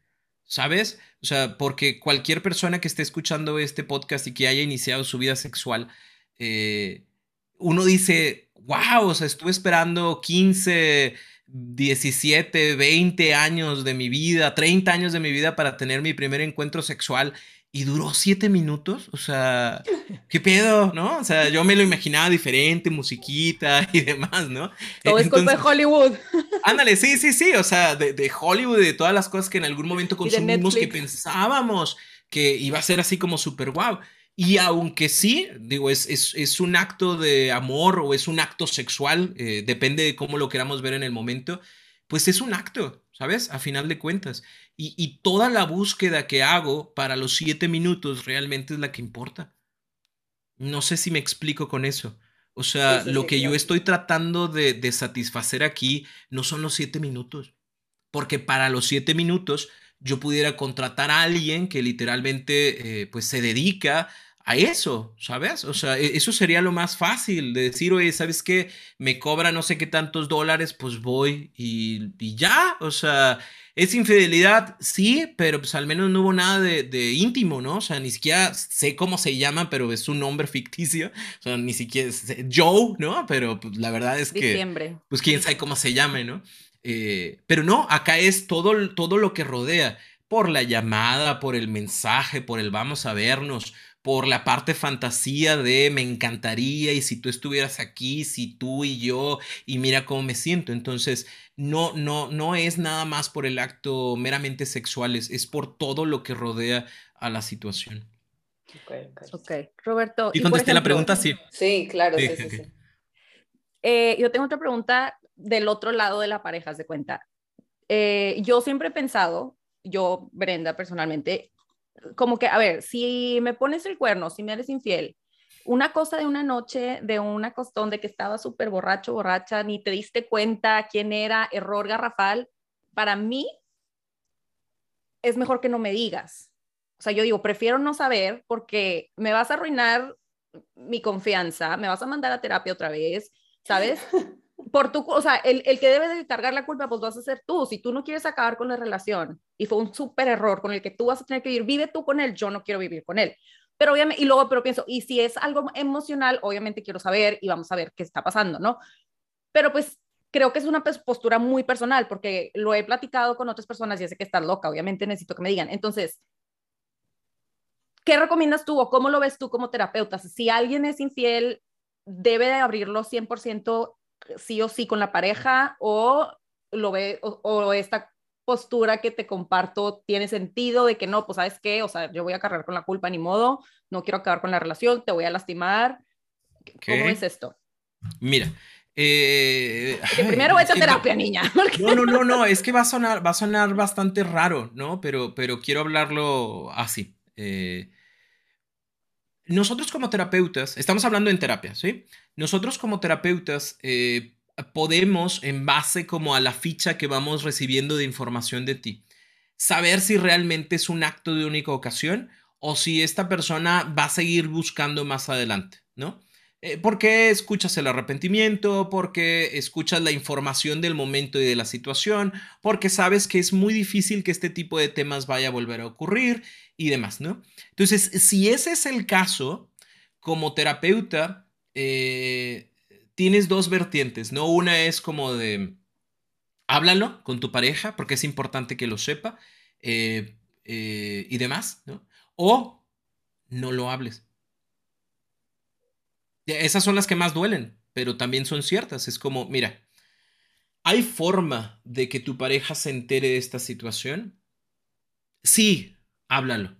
Speaker 1: ¿sabes? O sea, porque cualquier persona que esté escuchando este podcast y que haya iniciado su vida sexual, eh, uno dice, wow, o sea, estuve esperando 15, 17, 20 años de mi vida, 30 años de mi vida para tener mi primer encuentro sexual y duró siete minutos, o sea, ¿qué pedo, no? O sea, yo me lo imaginaba diferente, musiquita y demás, ¿no?
Speaker 3: Todo es culpa de Hollywood.
Speaker 1: Ándale, sí, sí, sí, o sea, de, de Hollywood y de todas las cosas que en algún momento consumimos que pensábamos que iba a ser así como súper guau. Y aunque sí, digo, es, es, es, un acto de amor o es un acto sexual, eh, depende de cómo lo queramos ver en el momento, pues es un acto, ¿sabes? A final de cuentas. Y, toda la búsqueda que hago para los siete minutos realmente es la que importa. No sé si me explico con eso. O sea, lo que yo estoy tratando de, satisfacer aquí no son los siete minutos. Porque para los siete minutos yo pudiera contratar a alguien que literalmente eh, pues se dedica a eso, ¿sabes? O sea, e, eso sería lo más fácil de decir, oye, ¿sabes qué? Me cobra no sé qué tantos dólares, pues voy y, y ya, o sea, es infidelidad, sí, pero pues al menos no hubo nada de, íntimo, ¿no? O sea, ni siquiera sé cómo se llama, pero es un nombre ficticio. O sea, ni siquiera es Joe, ¿no? Pero pues, la verdad es que... Diciembre. Pues quién sabe cómo se llame, ¿no? Eh, pero no, acá es todo, todo lo que rodea. Por la llamada, por el mensaje, por el vamos a vernos, por la parte fantasía de me encantaría y si tú estuvieras aquí, si tú y yo y mira cómo me siento. Entonces, no, no, no es nada más por el acto meramente sexual, es, por todo lo que rodea a la situación.
Speaker 3: Ok, Roberto.
Speaker 1: ¿Y, contesté la pregunta? Sí.
Speaker 2: Sí, claro, sí, sí,
Speaker 3: eh, yo tengo otra pregunta del otro lado de la pareja, de cuenta. Eh, yo siempre he pensado, yo, Brenda, personalmente, como que, a ver, si me pones el cuerno, si me eres infiel, una cosa de una noche, de una costón, de que estaba súper borracho, borracha, ni te diste cuenta quién era, error garrafal, para mí es mejor que no me digas. O sea, yo digo, prefiero no saber porque me vas a arruinar mi confianza, me vas a mandar a terapia otra vez, ¿sabes? Por tu, o sea, el, el que debe de cargar la culpa, pues vas a ser tú. Si tú no quieres acabar con la relación y fue un súper error con el que tú vas a tener que vivir, vive tú con él, yo no quiero vivir con él. Pero obviamente, y luego, pero pienso, y si es algo emocional, obviamente quiero saber y vamos a ver qué está pasando, ¿no? Pero pues creo que es una postura muy personal porque lo he platicado con otras personas y sé que estás loca, obviamente necesito que me digan. Entonces, ¿qué recomiendas tú o cómo lo ves tú como terapeuta? Si alguien es infiel, ¿debe de abrirlo 100% sí o sí con la pareja o lo ve o, o esta postura que te comparto tiene sentido de que no, pues sabes qué, o sea, yo voy a cargar con la culpa ni modo, no quiero acabar con la relación, te voy a lastimar. ¿Cómo es esto?
Speaker 1: Mira, eh,
Speaker 3: primero vete a terapia, niña.
Speaker 1: No, no, no, no, es que va a sonar, va a sonar bastante raro, ¿no? Pero, pero quiero hablarlo así. Eh, nosotros como terapeutas, estamos hablando en terapia, ¿sí? Nosotros como terapeutas eh, podemos, en base como a la ficha que vamos recibiendo de información de ti, saber si realmente es un acto de única ocasión o si esta persona va a seguir buscando más adelante, ¿no? Eh, porque escuchas el arrepentimiento, porque escuchas la información del momento y de la situación, porque sabes que es muy difícil que este tipo de temas vaya a volver a ocurrir y demás, ¿no? Entonces, si ese es el caso, como terapeuta, eh, tienes dos vertientes, ¿no? Una es como de, háblalo con tu pareja porque es importante que lo sepa eh, eh, y demás, ¿no? O no lo hables. Esas son las que más duelen, pero también son ciertas. Es como, mira, ¿hay forma de que tu pareja se entere de esta situación? Sí, háblalo.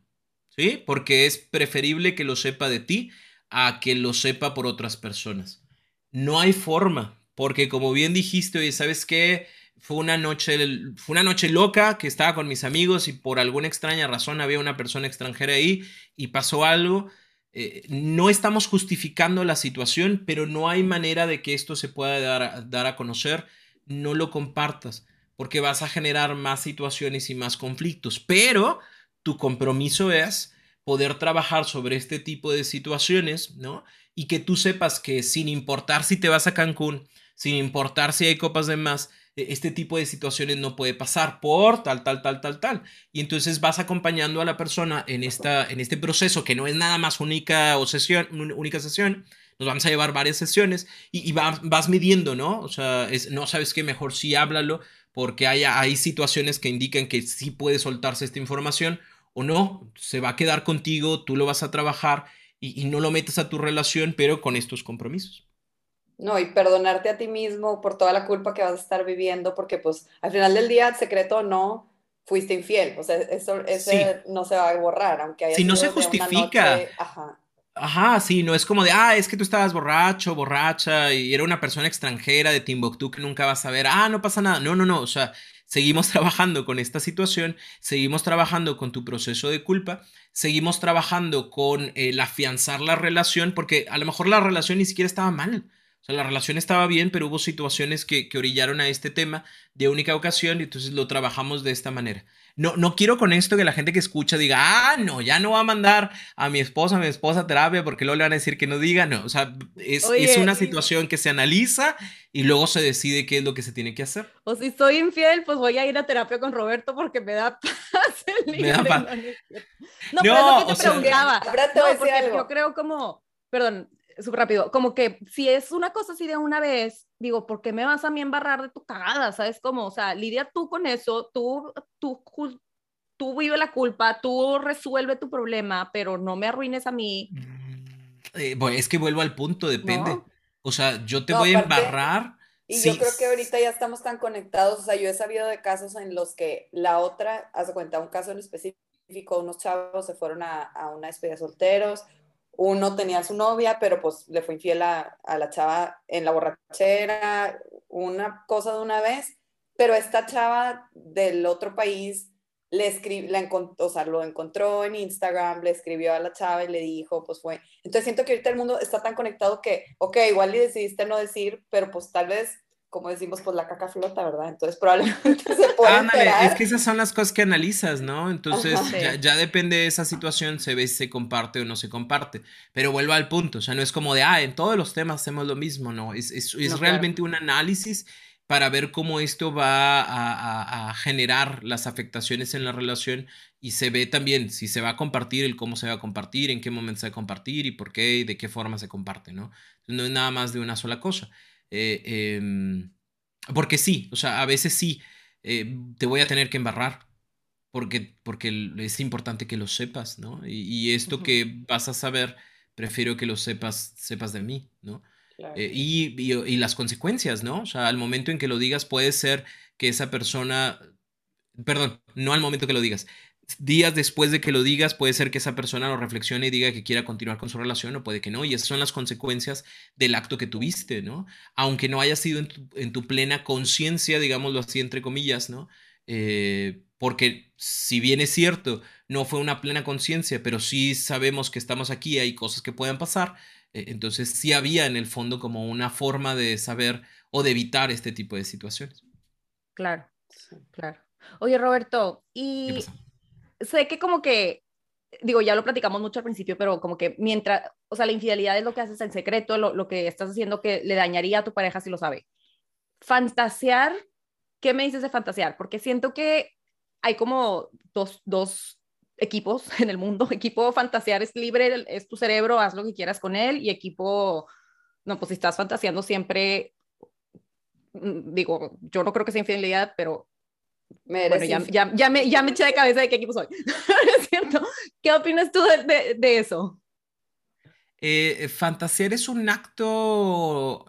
Speaker 1: ¿Sí? Porque es preferible que lo sepa de ti a que lo sepa por otras personas. No hay forma, porque como bien dijiste, oye, ¿sabes qué? Fue una noche, fue una noche loca que estaba con mis amigos y por alguna extraña razón había una persona extranjera ahí y pasó algo. Eh, no estamos justificando la situación, pero no hay manera de que esto se pueda dar, dar a conocer. No lo compartas, porque vas a generar más situaciones y más conflictos. Pero tu compromiso es poder trabajar sobre este tipo de situaciones, ¿no? Y que tú sepas que sin importar si te vas a Cancún, sin importar si hay copas de más, e, este tipo de situaciones no puede pasar por tal, tal, tal, tal, tal. Y entonces vas acompañando a la persona en, esta, en este proceso que no es nada más única, o sesión, única sesión. Nos vamos a llevar varias sesiones y, vas, midiendo, ¿no? O sea, es, no sabes qué, mejor sí háblalo porque hay, hay situaciones que indican que sí puede soltarse esta información o no, se va a quedar contigo, tú lo vas a trabajar y, y no lo metes a tu relación, pero con estos compromisos.
Speaker 2: No, y perdonarte a ti mismo por toda la culpa que vas a estar viviendo, porque pues al final del día, secreto o no, fuiste infiel. O sea, eso, ese no se va a borrar, aunque haya
Speaker 1: Si no se justifica. ajá. Ajá, sí, no es como de, ah, es que tú estabas borracho, borracha, y era una persona extranjera de Timbuktu que nunca vas a ver, ah, no pasa nada. No, no, no, o sea, seguimos trabajando con esta situación, seguimos trabajando con tu proceso de culpa, seguimos trabajando con el afianzar la relación, porque a lo mejor la relación ni siquiera estaba mal. O sea, la relación estaba bien, pero hubo situaciones que, que orillaron a este tema de única ocasión y entonces lo trabajamos de esta manera. No, no quiero con esto que la gente que escucha diga, ah, no, ya no va a mandar a mi esposa, a mi esposa a terapia porque luego le van a decir que no diga. No, o sea, es, es una situación que se analiza y luego se decide qué es lo que se tiene que hacer.
Speaker 3: O si soy infiel, pues voy a ir a terapia con Roberto porque me da paz. me da paz. No, pero es lo que te preguntaba. no, porque yo creo como, perdón, súper rápido, como que si es una cosa así de una vez, digo, ¿por qué me vas a mí embarrar de tu cagada? ¿Sabes cómo? O sea, lidia tú con eso, tú, tú, tú vive la culpa, tú resuelve tu problema, pero no me arruines a mí. Mm,
Speaker 1: eh, bueno, es que vuelvo al punto, depende. O sea, yo te voy a embarrar.
Speaker 2: Y yo creo que ahorita ya estamos tan conectados, o sea, yo he sabido de casos en los que la otra, hace cuenta, un caso en específico, unos chavos se fueron a, a una despedida de solteros, uno tenía a su novia, pero pues le fue infiel a, la chava en la borrachera, una cosa de una vez, pero esta chava del otro país le escribió, la o sea, lo encontró en Instagram, le escribió a la chava y le dijo, pues fue. Entonces siento que ahorita el mundo está tan conectado que, ok, igual le decidiste no decir, pero pues tal vez como decimos, pues la caca flota, ¿verdad? Entonces probablemente se puede Ándale,
Speaker 1: es que esas son las cosas que analizas, ¿no? Entonces ya, depende de esa situación, se ve si se comparte o no se comparte. Pero vuelvo al punto, o sea, no es como de, ah, en todos los temas hacemos lo mismo, no, es, es, es realmente un análisis para ver cómo esto va a, a, generar las afectaciones en la relación y se ve también si se va a compartir, el cómo se va a compartir, en qué momento se va a compartir y por qué y de qué forma se comparte, ¿no? No es nada más de una sola cosa. Eh, em, porque sí, o sea, a veces sí, eh, te voy a tener que embarrar, porque, porque es importante que lo sepas, ¿no? Y, esto que vas a saber, prefiero que lo sepas, sepas de mí, ¿no? Eh, y, y, las consecuencias, ¿no? O sea, al momento en que lo digas puede ser que esa persona, perdón, no al momento que lo digas, días después de que lo digas, puede ser que esa persona lo reflexione y diga que quiera continuar con su relación o puede que no. Y esas son las consecuencias del acto que tuviste, ¿no? Aunque no haya sido en tu, plena conciencia, digámoslo así, entre comillas, ¿no? Eh, porque si bien es cierto, no fue una plena conciencia, pero sí sabemos que estamos aquí, hay cosas que pueden pasar, entonces sí había en el fondo como una forma de saber o de evitar este tipo de situaciones.
Speaker 3: Claro, claro. Oye, Roberto, y sé que como que, digo, ya lo platicamos mucho al principio, pero como que mientras, o sea, la infidelidad es lo que haces en secreto, lo, lo que estás haciendo que le dañaría a tu pareja si lo sabe. Fantasear, ¿qué me dices de fantasear? Porque siento que hay como dos, dos equipos en el mundo. Equipo fantasear es libre, es tu cerebro, haz lo que quieras con él. Y equipo, no, pues si estás fantaseando siempre mm, digo, yo no creo que sea infidelidad, pero bueno, ya, ya, ya, me, ya me eché de cabeza de qué equipo soy. es cierto. ¿Qué opinas tú de, de, eso?
Speaker 1: Eh, fantasear es un acto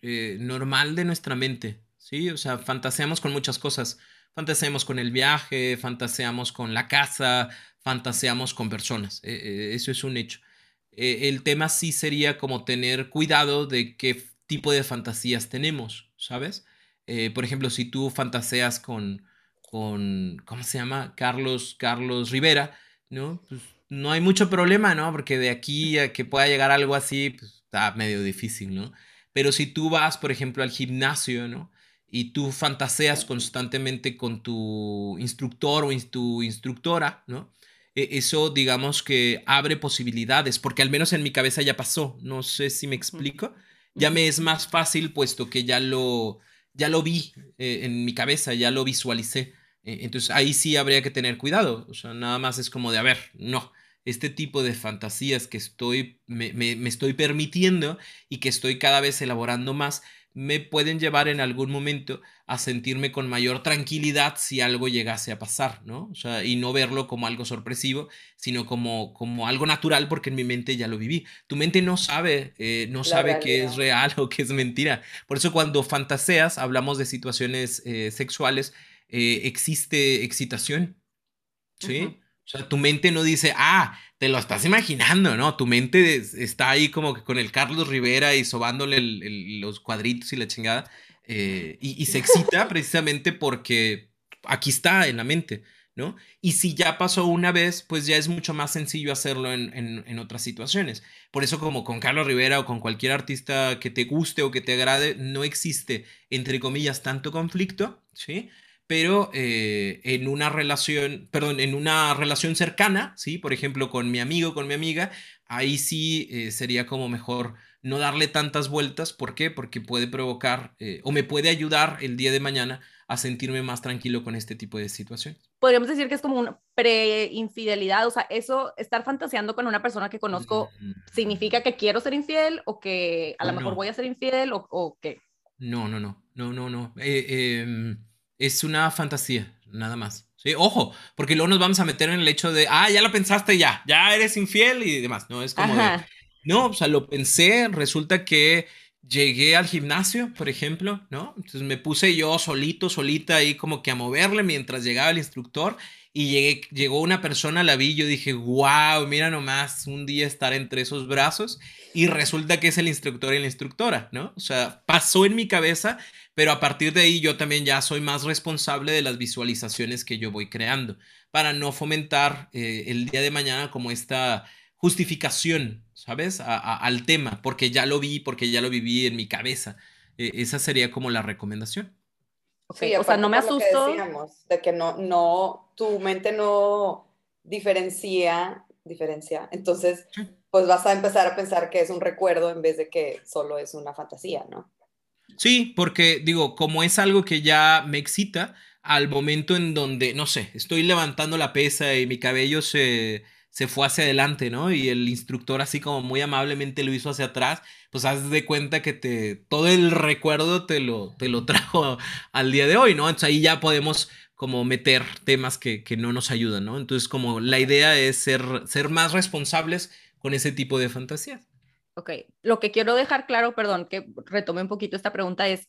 Speaker 1: eh, normal de nuestra mente, ¿sí? O sea, fantaseamos con muchas cosas. Fantaseamos con el viaje, fantaseamos con la casa, fantaseamos con personas. Eh, eso es un hecho. el tema sí sería como tener cuidado de qué tipo de fantasías tenemos, ¿sabes? por ejemplo, si tú fantaseas con, con, ¿cómo se llama? Carlos, Carlos Rivera, ¿no? Pues no hay mucho problema, ¿no? Porque de aquí a que pueda llegar algo así, pues está medio difícil, ¿no? Pero si tú vas, por ejemplo, al gimnasio, ¿no? Y tú fantaseas constantemente con tu instructor o tu instructora, ¿no? E, eso, digamos que abre posibilidades, porque al menos en mi cabeza ya pasó, no sé si me explico. Ya me es más fácil puesto que ya lo, ya lo vi eh, en mi cabeza, ya lo visualicé. Eh, entonces ahí sí habría que tener cuidado. O sea, nada más es como de, a ver, no, este tipo de fantasías que estoy, me, me, estoy permitiendo y que estoy cada vez elaborando más, me pueden llevar en algún momento a sentirme con mayor tranquilidad si algo llegase a pasar, ¿no? O sea, y no verlo como algo sorpresivo, sino como, como algo natural porque en mi mente ya lo viví. Tu mente no sabe, eh, no sabe qué es real o qué es mentira. Por eso cuando fantaseas, hablamos de situaciones eh, sexuales, eh, existe excitación. ¿Sí? O sea, tu mente no dice, ah, te lo estás imaginando, ¿no? Tu mente está ahí como que con el Carlos Rivera y sobándole los cuadritos y la chingada. Eh, y, se excita precisamente porque aquí está en la mente, ¿no? Y si ya pasó una vez, pues ya es mucho más sencillo hacerlo en, en, otras situaciones. Por eso como con Carlos Rivera o con cualquier artista que te guste o que te agrade, no existe, entre comillas, tanto conflicto, ¿sí? Pero eh, en una relación, perdón, en una relación cercana, ¿sí? Por ejemplo, con mi amigo, con mi amiga, ahí sí eh, sería como mejor no darle tantas vueltas. ¿Por qué? Porque puede provocar eh, o me puede ayudar el día de mañana a sentirme más tranquilo con este tipo de situaciones.
Speaker 3: Podríamos decir que es como una pre-infidelidad, o sea, eso, estar fantaseando con una persona que conozco, mm. ¿significa que quiero ser infiel o que a lo mejor voy a ser infiel o, o qué?
Speaker 1: No, no, no, no, no, no. Em, es una fantasía, nada más. ¿sí? Ojo, porque luego nos vamos a meter en el hecho de, ah, ya lo pensaste, ya, ya eres infiel y demás. No, es como de, no, o sea, lo pensé, resulta que llegué al gimnasio, por ejemplo, ¿no? Entonces me puse yo solito, solita ahí como que a moverle mientras llegaba el instructor y llegué, llegó una persona, la vi y yo dije, wow, mira nomás, un día estar entre esos brazos y resulta que es el instructor y la instructora, ¿no? O sea, pasó en mi cabeza pero a partir de ahí yo también ya soy más responsable de las visualizaciones que yo voy creando para no fomentar eh, el día de mañana como esta justificación, ¿sabes? al tema, porque ya lo vi, porque ya lo viví en mi cabeza. E, esa sería como la recomendación.
Speaker 2: Sí, o sea, no me asusto. de que no, no, tu mente no diferencia, diferencia. Entonces, pues vas a empezar a pensar que es un recuerdo en vez de que solo es una fantasía, ¿no?
Speaker 1: Sí, porque digo, como es algo que ya me excita, al momento en donde, no sé, estoy levantando la pesa y mi cabello se, se fue hacia adelante, ¿no? Y el instructor así como muy amablemente lo hizo hacia atrás, pues haz de cuenta que te, todo el recuerdo te lo, te lo trajo al día de hoy, ¿no? Entonces ahí ya podemos como meter temas que, que no nos ayudan, ¿no? Entonces como la idea es ser, ser más responsables con ese tipo de fantasías.
Speaker 3: Ok, lo que quiero dejar claro, perdón, que retome un poquito esta pregunta es,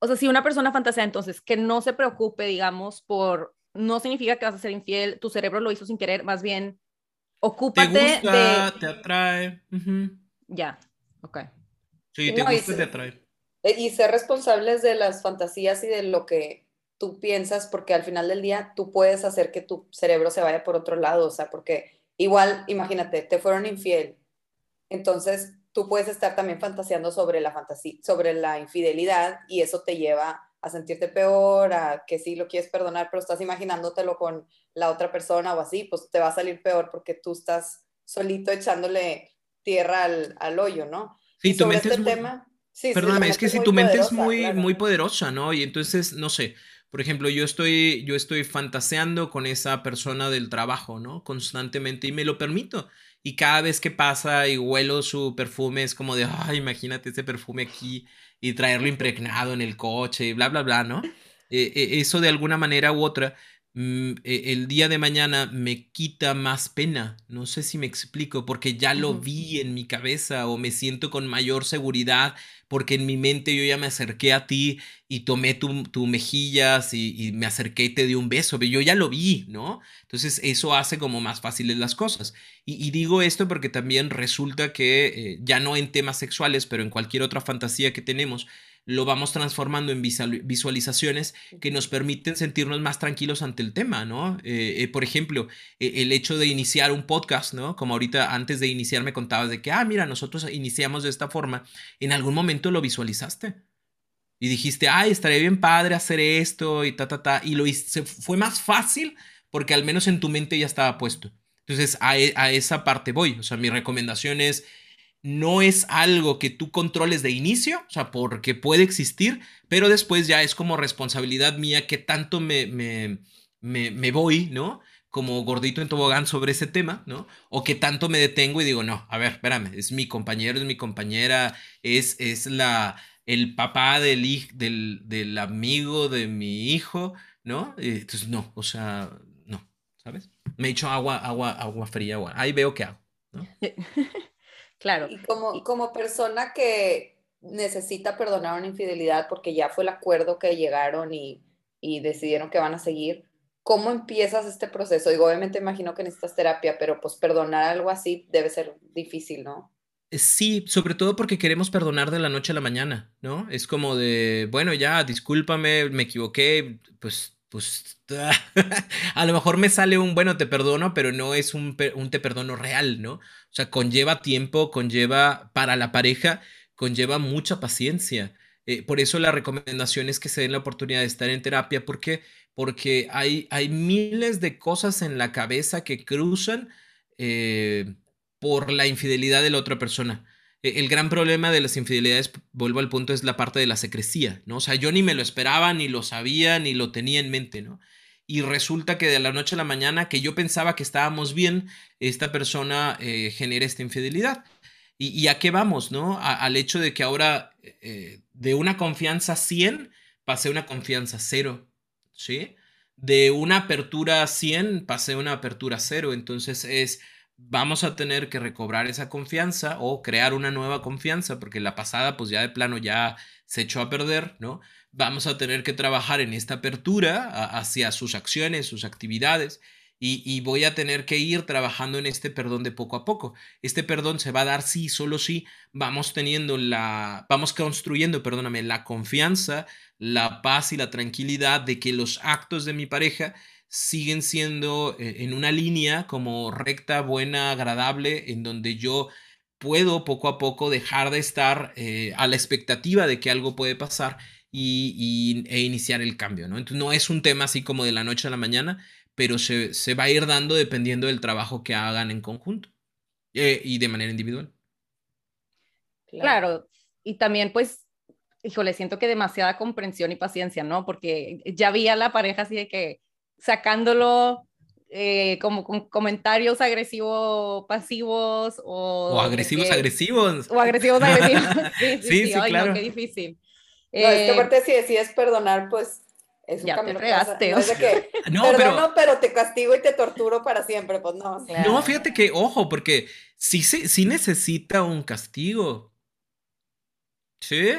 Speaker 3: o sea, si una persona fantasea, entonces, que no se preocupe, digamos, por, no significa que vas a ser infiel, tu cerebro lo hizo sin querer, más bien, ocúpate
Speaker 1: te gusta, te atrae.
Speaker 3: Ya, ok.
Speaker 1: Sí, te gusta, te atrae.
Speaker 2: Eh, y ser responsables de las fantasías y de lo que tú piensas, porque al final del día tú puedes hacer que tu cerebro se vaya por otro lado, o sea, porque igual, imagínate, te fueron infiel entonces, tú puedes estar también fantaseando sobre la fantasía, sobre la infidelidad y eso te lleva a sentirte peor, a que sí lo quieres perdonar, pero estás imaginándotelo con la otra persona o así, pues te va a salir peor porque tú estás solito echándole tierra al, hoyo, ¿no?
Speaker 1: Sí, tu mente este es tema, sí, perdóname, es que si tu mente es muy, muy poderosa, ¿no? Y entonces, no sé, por ejemplo, yo estoy, yo estoy fantaseando con esa persona del trabajo, ¿no? Constantemente y me lo permito. Y cada vez que pasa y huelo su perfume es como de, ay, imagínate ese perfume aquí y traerlo impregnado en el coche y bla, bla, bla, ¿no? Eh, eh, eso de alguna manera u otra Mm, e, el día de mañana me quita más pena. No sé si me explico, porque ya lo vi en mi cabeza o me siento con mayor seguridad porque en mi mente yo ya me acerqué a ti y tomé tu, tu mejillas y, me acerqué y te di un beso, pero yo ya lo vi, ¿no? Entonces eso hace como más fáciles las cosas. Y, digo esto porque también resulta que eh, ya no en temas sexuales, pero en cualquier otra fantasía que tenemos, lo vamos transformando en visualizaciones que nos permiten sentirnos más tranquilos ante el tema, ¿no? Eh, eh, por ejemplo, e, el hecho de iniciar un podcast, ¿no? Como ahorita antes de iniciar me contabas de que, ah, mira, nosotros iniciamos de esta forma, en algún momento lo visualizaste. Y dijiste, ay, estaría bien padre hacer esto y ta, ta, ta. Y lo hice, fue más fácil porque al menos en tu mente ya estaba puesto. Entonces, a, e, a esa parte voy. O sea, mi recomendación es no es algo que tú controles de inicio, o sea, porque puede existir, pero después ya es como responsabilidad mía que tanto me, me, me, voy, ¿no? Como gordito en tobogán sobre ese tema, ¿no? O que tanto me detengo y digo, no, a ver, espérame, es mi compañero, es mi compañera, es, es la, el papá del, del, del amigo de mi hijo, ¿no? Entonces, no, o sea, no, ¿sabes? Me echo agua, agua, agua fría, agua. Ahí veo qué hago, ¿no?
Speaker 3: Claro.
Speaker 2: Y como, como persona que necesita perdonar una infidelidad porque ya fue el acuerdo que llegaron y, y decidieron que van a seguir, ¿cómo empiezas este proceso? Digo, obviamente imagino que necesitas terapia, pero pues perdonar algo así debe ser difícil, ¿no?
Speaker 1: Eh, sí, sobre todo porque queremos perdonar de la noche a la mañana, ¿no? Es como de, bueno, ya, discúlpame, me equivoqué, pues pues a lo mejor me sale un bueno, te perdono, pero no es un, un, te perdono real, ¿no? O sea, conlleva tiempo, conlleva para la pareja, conlleva mucha paciencia. Eh, por eso la recomendación es que se den la oportunidad de estar en terapia, porque porque hay, hay miles de cosas en la cabeza que cruzan eh, por la infidelidad de la otra persona. E, el gran problema de las infidelidades, vuelvo al punto, es la parte de la secrecía, ¿no? O sea, yo ni me lo esperaba, ni lo sabía, ni lo tenía en mente, ¿no? Y resulta que de la noche a la mañana, que yo pensaba que estábamos bien, esta persona eh, genera esta infidelidad. ¿Y, a qué vamos, no? al hecho de que ahora eh, de una confianza 100 pasé una confianza 0, ¿sí? De una apertura 100 pasé una apertura 0. Entonces es vamos a tener que recobrar esa confianza o crear una nueva confianza, porque la pasada pues ya de plano ya se echó a perder, ¿no? Vamos a tener que trabajar en esta apertura hacia sus acciones, sus actividades, y, voy a tener que ir trabajando en este perdón de poco a poco. Este perdón se va a dar sí, solo si vamos teniendo la, vamos construyendo, perdóname, la confianza, la paz y la tranquilidad de que los actos de mi pareja siguen siendo eh, en una línea como recta, buena, agradable, en donde yo puedo poco a poco dejar de estar eh, a la expectativa de que algo puede pasar y, e iniciar el cambio, ¿no? Entonces no es un tema así como de la noche a la mañana, pero se, va a ir dando dependiendo del trabajo que hagan en conjunto eh, y de manera individual.
Speaker 3: Claro, y también pues, híjole, siento que demasiada comprensión y paciencia, ¿no? Porque ya vi la pareja así de que sacándolo eh, como con comentarios agresivos pasivos o...
Speaker 1: O agresivos agresivos.
Speaker 3: O agresivos agresivos. Sí, sí, sí, Ay, no, qué difícil.
Speaker 2: No, es que eh, aparte si decides perdonar, pues es un
Speaker 3: ya te fregaste.
Speaker 2: No, es de que, no perdono, pero... te castigo y te torturo para siempre, pues no.
Speaker 1: No, fíjate que, ojo, porque sí, sí, sí necesita un castigo. ¿Sí?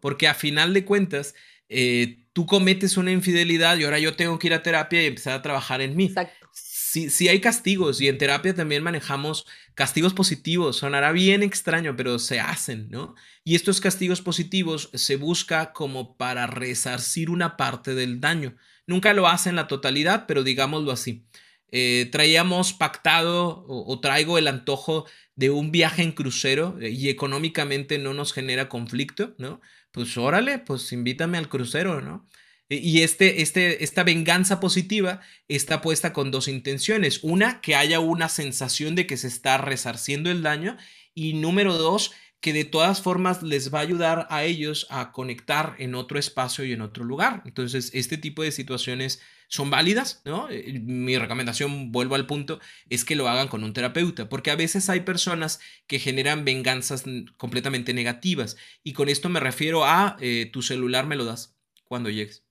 Speaker 1: Porque a final de cuentas, eh, tú cometes una infidelidad y ahora yo tengo que ir a terapia y empezar a trabajar en mí.
Speaker 3: Exacto.
Speaker 1: Sí, hay castigos y en terapia también manejamos castigos positivos. Sonará bien extraño, pero se hacen, ¿no? Y estos castigos positivos se busca como para resarcir una parte del daño. Nunca lo hacen la totalidad, pero digámoslo así. Eh, traíamos pactado o, traigo el antojo de un viaje en crucero eh, y económicamente no nos genera conflicto, ¿no? Pues órale, pues invítame al crucero, ¿no? Y este, este, esta venganza positiva está puesta con dos intenciones. Una, que haya una sensación de que se está resarciendo el daño. Y número dos, que de todas formas les va a ayudar a ellos a conectar en otro espacio y en otro lugar. Entonces, este tipo de situaciones son válidas, ¿no? Eh, mi recomendación, vuelvo al punto, es que lo hagan con un terapeuta, porque a veces hay personas que generan venganzas completamente negativas. Y con esto me refiero a eh, tu celular me lo das cuando llegues.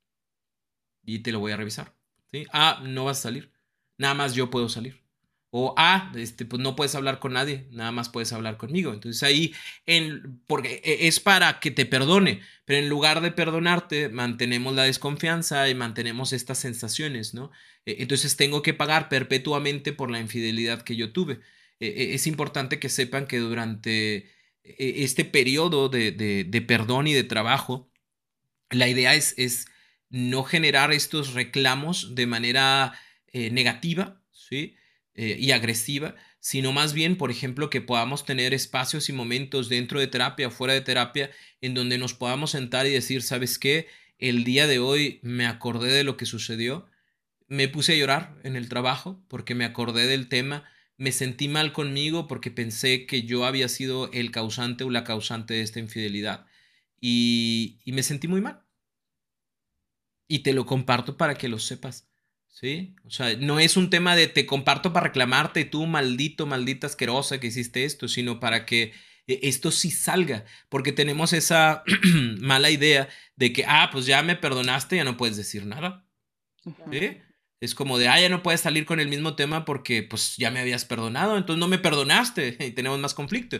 Speaker 1: Y te lo voy a revisar. Ah, no vas a salir. Nada más yo puedo salir. O, ah, este, pues no puedes hablar con nadie, nada más puedes hablar conmigo. Entonces ahí, en, porque e, es para que te perdone, pero en lugar de perdonarte, mantenemos la desconfianza y mantenemos estas sensaciones, ¿no? E, entonces tengo que pagar perpetuamente por la infidelidad que yo tuve. E, es importante que sepan que durante este periodo de, de, perdón y de trabajo, la idea es, es no generar estos reclamos de manera eh, negativa, ¿sí? Eh, y agresiva, sino más bien, por ejemplo, que podamos tener espacios y momentos dentro de terapia fuera de terapia en donde nos podamos sentar y decir, ¿sabes qué? El día de hoy me acordé de lo que sucedió, me puse a llorar en el trabajo porque me acordé del tema, me sentí mal conmigo porque pensé que yo había sido el causante o la causante de esta infidelidad y, y me sentí muy mal. Y te lo comparto para que lo sepas. ¿Sí? O sea, no es un tema de te comparto para reclamarte, tú maldito, maldita asquerosa que hiciste esto, sino para que eh, esto sí salga, porque tenemos esa mala idea de que, ah, pues ya me perdonaste, ya no puedes decir nada. ¿Sí? Es como de, ah, ya no puedes salir con el mismo tema porque pues ya me habías perdonado, entonces no me perdonaste y tenemos más conflicto.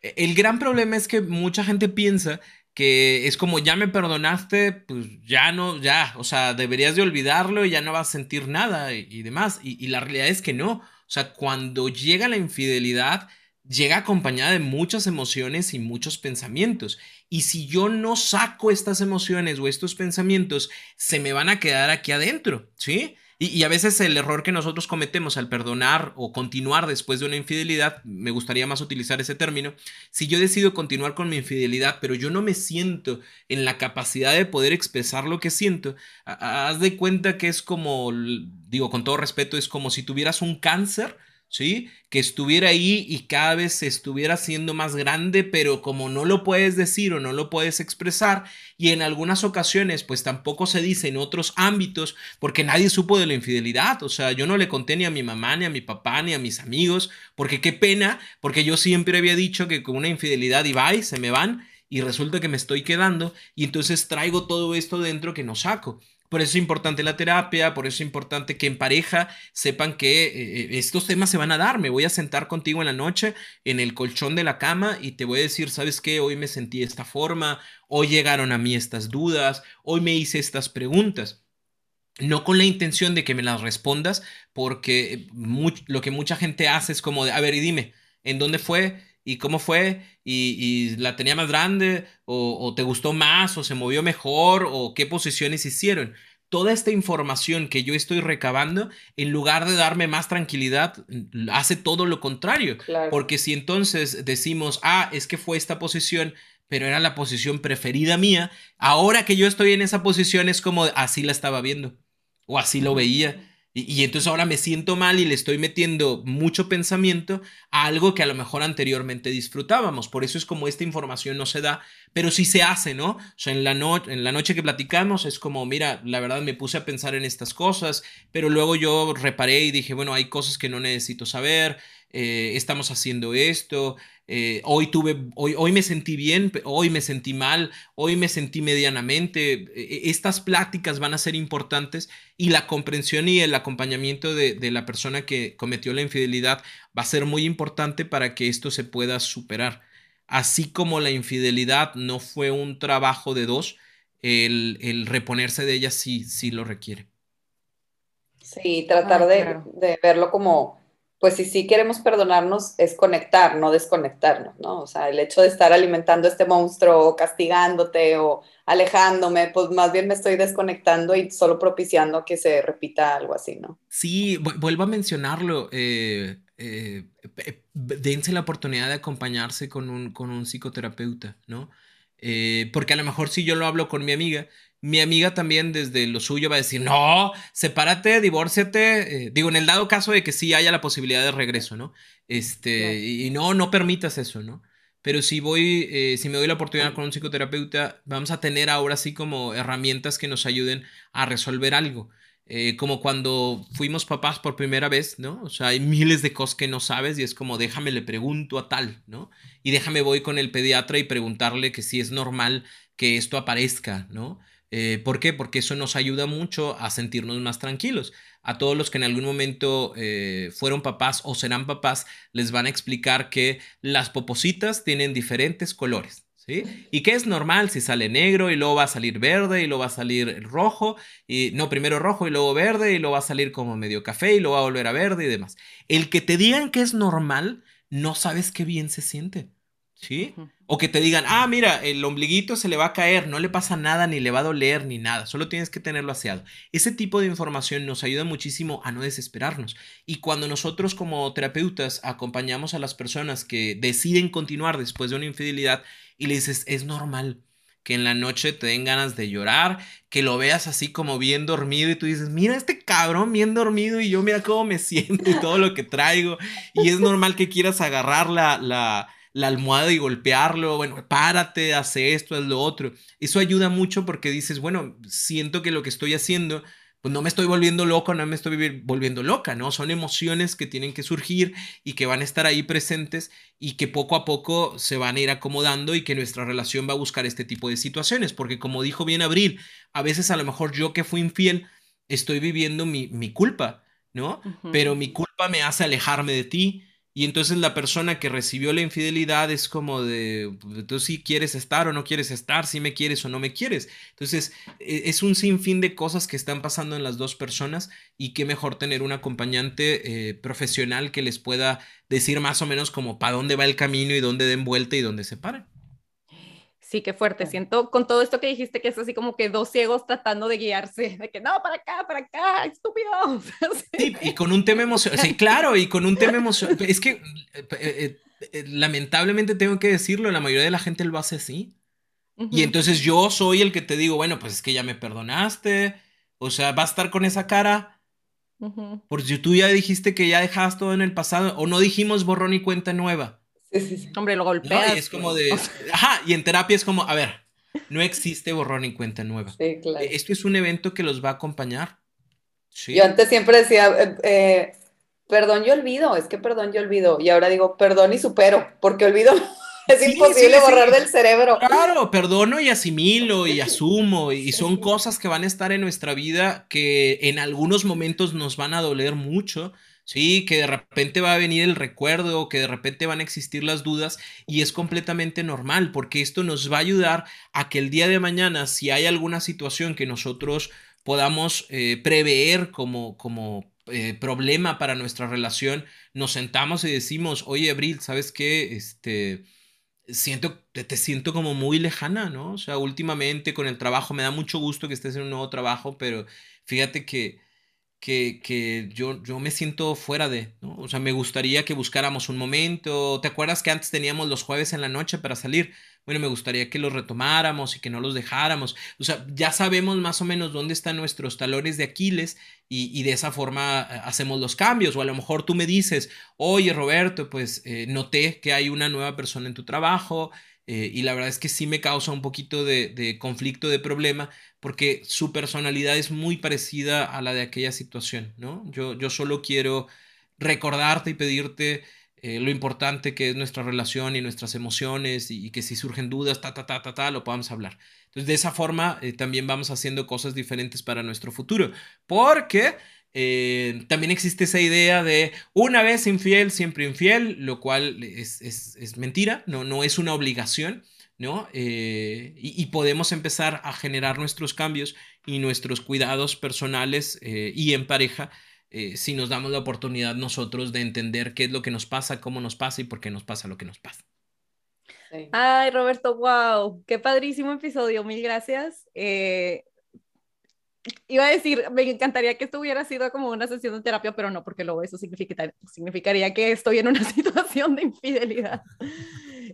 Speaker 1: E, el gran problema es que mucha gente piensa que es como ya me perdonaste, pues ya no, ya, o sea, deberías de olvidarlo y ya no vas a sentir nada y, demás. Y, la realidad es que no. O sea, cuando llega la infidelidad, llega acompañada de muchas emociones y muchos pensamientos. Y si yo no saco estas emociones o estos pensamientos, se me van a quedar aquí adentro, ¿sí? Y, a veces el error que nosotros cometemos al perdonar o continuar después de una infidelidad, me gustaría más utilizar ese término, si yo decido continuar con mi infidelidad, pero yo no me siento en la capacidad de poder expresar lo que siento, haz de cuenta que es como, digo con todo respeto, es como si tuvieras un cáncer ¿sí? Que estuviera ahí y cada vez se estuviera haciendo más grande, pero como no lo puedes decir o no lo puedes expresar, y en algunas ocasiones pues tampoco se dice en otros ámbitos, porque nadie supo de la infidelidad, o sea, yo no le conté ni a mi mamá, ni a mi papá, ni a mis amigos, porque qué pena, porque yo siempre había dicho que con una infidelidad y se me van, y resulta que me estoy quedando, y entonces traigo todo esto dentro que no saco. Por eso es importante la terapia, por eso es importante que en pareja sepan que eh, eh, estos temas se van a dar. Me voy a sentar contigo en la noche en el colchón de la cama y te voy a decir, ¿sabes qué? Hoy me sentí de esta forma, hoy llegaron a mí estas dudas, hoy me hice estas preguntas. No con la intención de que me las respondas, porque lo que mucha gente hace es como de, a ver, y dime, ¿en dónde fue? Y cómo fue, y, la tenía más grande, o, te gustó más, o se movió mejor, o qué posiciones hicieron. Toda esta información que yo estoy recabando, en lugar de darme más tranquilidad, hace todo lo contrario. Porque si entonces decimos, ah, es que fue esta posición, pero era la posición preferida mía, ahora que yo estoy en esa posición es como así la estaba viendo, o así lo veía. Y, entonces ahora me siento mal y le estoy metiendo mucho pensamiento a algo que a lo mejor anteriormente disfrutábamos. Por eso es como esta información no se da, pero sí se hace, ¿no? O sea, en la, en la noche que platicamos es como, mira, la verdad me puse a pensar en estas cosas, pero luego yo reparé y dije, bueno, hay cosas que no necesito saber, eh, estamos haciendo esto, eh, hoy tuve, hoy, hoy me sentí bien, hoy me sentí mal, hoy me sentí medianamente. E, e, estas pláticas van a ser importantes y la comprensión y el acompañamiento de, de, la persona que cometió la infidelidad va a ser muy importante para que esto se pueda superar. Así como la infidelidad no fue un trabajo de dos, el, el reponerse de ella sí, sí lo requiere.
Speaker 2: Sí, tratar ah, de, de verlo como pues si sí queremos perdonarnos es conectar, no desconectarnos, ¿no? O sea, el hecho de estar alimentando este monstruo o castigándote o alejándome, pues más bien me estoy desconectando y solo propiciando que se repita algo así, ¿no?
Speaker 1: Sí, vuelvo a mencionarlo. Eh, eh, dense la oportunidad de acompañarse con un, con un psicoterapeuta, ¿no? Eh, porque a lo mejor si yo lo hablo con mi amiga, mi amiga también desde lo suyo va a decir, no, sepárate, divórciate. Eh, digo, en el dado caso de que sí haya la posibilidad de regreso, ¿no? Este, y no, no permitas eso, ¿no? pero si voy, eh, si me doy la oportunidad con un psicoterapeuta, vamos a tener ahora sí como herramientas que nos ayuden a resolver algo. Eh, como cuando fuimos papás por primera vez, ¿no? O sea, hay miles de cosas que no sabes y es como, déjame, le pregunto a tal, ¿no? Y déjame, voy con el pediatra y preguntarle que si es normal que esto aparezca, ¿no? Eh, ¿Por qué? Porque eso nos ayuda mucho a sentirnos más tranquilos. A todos los que en algún momento eh, fueron papás o serán papás, les van a explicar que las popositas tienen diferentes colores. Y que es normal si sale negro y luego va a salir verde y luego va a salir rojo, y no, primero rojo y luego verde y luego va a salir como medio café y luego va a volver a verde y demás. El que te digan que es normal, no sabes qué bien se siente. ¿Sí? O que te digan, ah, mira, el ombliguito se le va a caer, no le pasa nada, ni le va a doler, ni nada, solo tienes que tenerlo aseado. Ese tipo de información nos ayuda muchísimo a no desesperarnos. Y cuando nosotros como terapeutas acompañamos a las personas que deciden continuar después de una infidelidad, y le dices, es normal que en la noche te den ganas de llorar, que lo veas así como bien dormido y tú dices, mira este cabrón bien dormido y yo mira cómo me siento y todo lo que traigo. Y es normal que quieras agarrar la, la, la almohada y golpearlo, bueno, párate, hace esto, haz lo otro. Eso ayuda mucho porque dices, bueno, siento que lo que estoy haciendo pues no me estoy volviendo loco, no me estoy volviendo loca, ¿no? Son emociones que tienen que surgir y que van a estar ahí presentes y que poco a poco se van a ir acomodando y que nuestra relación va a buscar este tipo de situaciones, porque como dijo bien Abril, a veces a lo mejor yo que fui infiel estoy viviendo mi, mi culpa, ¿no? Pero mi culpa me hace alejarme de ti, y entonces la persona que recibió la infidelidad es como de, tú sí quieres estar o no quieres estar, si me quieres o no me quieres. Entonces e, es un sinfín de cosas que están pasando en las dos personas y qué mejor tener un acompañante eh, profesional que les pueda decir más o menos como para dónde va el camino y dónde den vuelta y dónde se paren.
Speaker 3: Sí, qué fuerte. Siento con todo esto que dijiste que es así como que dos ciegos tratando de guiarse, de que no, para acá, para acá, estúpido.
Speaker 1: Sí, y con un tema emocional, sí, claro, y con un tema emocional. Es que eh, eh, eh, lamentablemente tengo que decirlo, la mayoría de la gente lo hace así. Y entonces yo soy el que te digo, bueno, pues es que ya me perdonaste, o sea, va a estar con esa cara. Porque si tú ya dijiste que ya dejas todo en el pasado, o no dijimos borrón y cuenta nueva.
Speaker 3: Hombre, lo golpeas.
Speaker 1: y es como de. Ajá, y en terapia es como, a ver, no existe borrón y cuenta nueva. Sí, claro. Esto es un evento que los va a acompañar.
Speaker 2: Sí. Yo antes siempre decía, eh, eh, perdón, yo olvido, es que perdón, yo olvido. Y ahora digo, perdón y supero, porque olvido. Es imposible borrar del cerebro.
Speaker 1: Claro, perdono y asimilo y asumo. Y son cosas que van a estar en nuestra vida que en algunos momentos nos van a doler mucho Sí, que de repente va a venir el recuerdo, que de repente van a existir las dudas y es completamente normal porque esto nos va a ayudar a que el día de mañana, si hay alguna situación que nosotros podamos eh, prever como, como eh, problema para nuestra relación, nos sentamos y decimos, oye, Abril, ¿sabes qué? Este, siento, te, te, siento como muy lejana, ¿no? O sea, últimamente con el trabajo me da mucho gusto que estés en un nuevo trabajo, pero fíjate que que, yo, yo me siento fuera de, ¿no? O sea, me gustaría que buscáramos un momento. ¿Te acuerdas que antes teníamos los jueves en la noche para salir? Bueno, me gustaría que los retomáramos y que no los dejáramos. O sea, ya sabemos más o menos dónde están nuestros talones de Aquiles y, de esa forma eh, hacemos los cambios. O a lo mejor tú me dices, oye Roberto, pues eh, noté que hay una nueva persona en tu trabajo. Eh, y la verdad es que sí me causa un poquito de, de, conflicto, de problema, porque su personalidad es muy parecida a la de aquella situación, ¿no? Yo, yo solo quiero recordarte y pedirte eh, lo importante que es nuestra relación y nuestras emociones y, que si surgen dudas, ta, ta, ta, ta, ta, lo podamos hablar. Entonces, de esa forma eh, también vamos haciendo cosas diferentes para nuestro futuro, porque eh, también existe esa idea de una vez infiel, siempre infiel, lo cual es, es, es mentira, no, no es una obligación. ¿no? Eh, y, podemos empezar a generar nuestros cambios y nuestros cuidados personales eh, y en pareja eh, si nos damos la oportunidad nosotros de entender qué es lo que nos pasa, cómo nos pasa y por qué nos pasa lo que nos pasa.
Speaker 3: Ay, Roberto, wow, qué padrísimo episodio, mil gracias. Iba a decir, me encantaría que esto hubiera sido como una sesión de terapia, pero no, porque luego eso significaría que estoy en una situación de infidelidad.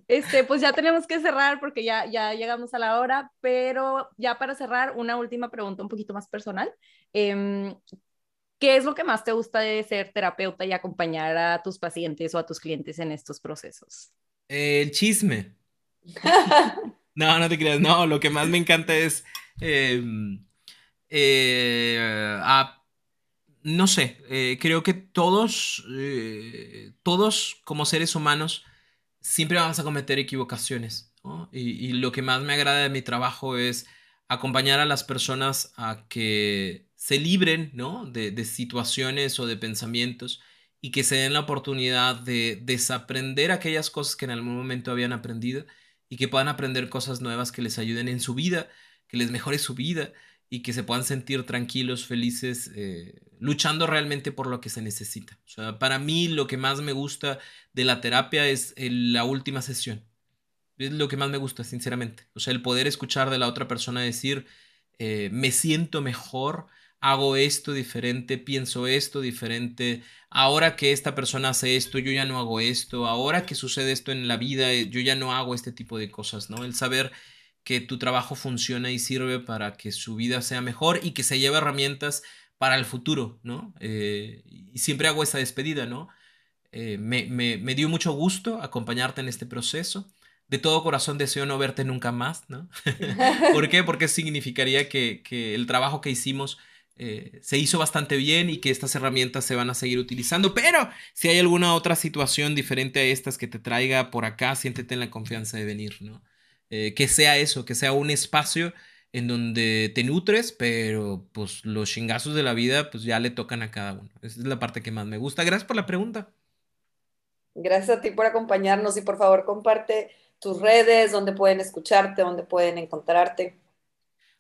Speaker 3: Este, pues ya tenemos que cerrar porque ya, ya llegamos a la hora, pero ya para cerrar, una última pregunta un poquito más personal. Em, ¿Qué es lo que más te gusta de ser terapeuta y acompañar a tus pacientes o a tus clientes en estos procesos?
Speaker 1: El chisme. no, no te creas. No, lo que más me encanta es. Em, eh, no sé, eh, creo que todos, eh, todos como seres humanos, siempre vamos a cometer equivocaciones. Y, lo que más me agrada de mi trabajo es acompañar a las personas a que se libren ¿no? de, de situaciones o de pensamientos y que se den la oportunidad de desaprender aquellas cosas que en algún momento habían aprendido y que puedan aprender cosas nuevas que les ayuden en su vida, que les mejore su vida y que se puedan sentir tranquilos, felices, eh, luchando realmente por lo que se necesita. Para mí lo que más me gusta de la terapia es la última sesión. Es lo que más me gusta, sinceramente. O sea, el poder escuchar de la otra persona decir, eh, me siento mejor, hago esto diferente, pienso esto diferente, ahora que esta persona hace esto, yo ya no hago esto, ahora que sucede esto en la vida, eh, yo ya no hago este tipo de cosas, ¿no? El saber que tu trabajo funciona y sirve para que su vida sea mejor y que se lleve herramientas para el futuro, ¿no? Eh, y siempre hago esa despedida, ¿no? Eh, me, me, dio mucho gusto acompañarte en este proceso. De todo corazón deseo no verte nunca más, ¿no? ¿Por qué? Porque significaría que, que el trabajo que hicimos eh, se hizo bastante bien y que estas herramientas se van a seguir utilizando. Pero si hay alguna otra situación diferente a estas que te traiga por acá, siéntete en la confianza de venir, ¿no? Eh, que sea eso, que sea un espacio en donde te nutres, pero pues los chingazos de la vida pues ya le tocan a cada uno. Esa es la parte que más me gusta. Gracias por la pregunta.
Speaker 2: Gracias a ti por acompañarnos y por favor comparte tus redes, donde pueden escucharte, donde pueden encontrarte.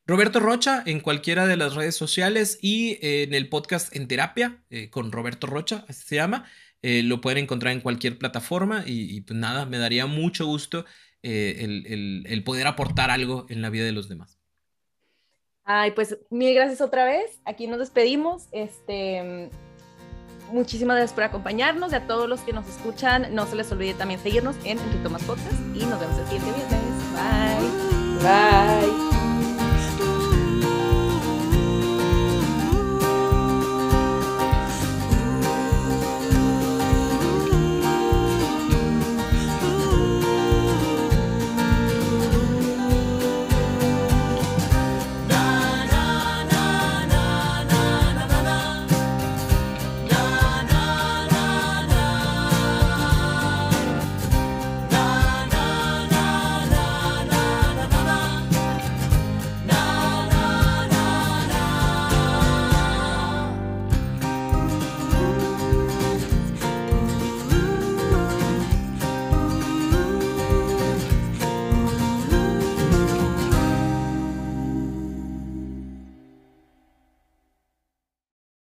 Speaker 1: Roberto Rocha en cualquiera de las redes sociales y eh, en el podcast En Terapia eh, con Roberto Rocha, así se llama. Eh, lo pueden encontrar en cualquier plataforma y, pues nada, me daría mucho gusto el, poder aportar algo en la vida de los demás.
Speaker 3: Ay, pues mil gracias otra vez. Aquí nos despedimos. Este, muchísimas gracias por acompañarnos y a todos los que nos escuchan, no se les olvide también seguirnos en Entre Tomas Podcast y nos vemos el siguiente viernes. Bye.
Speaker 2: Bye.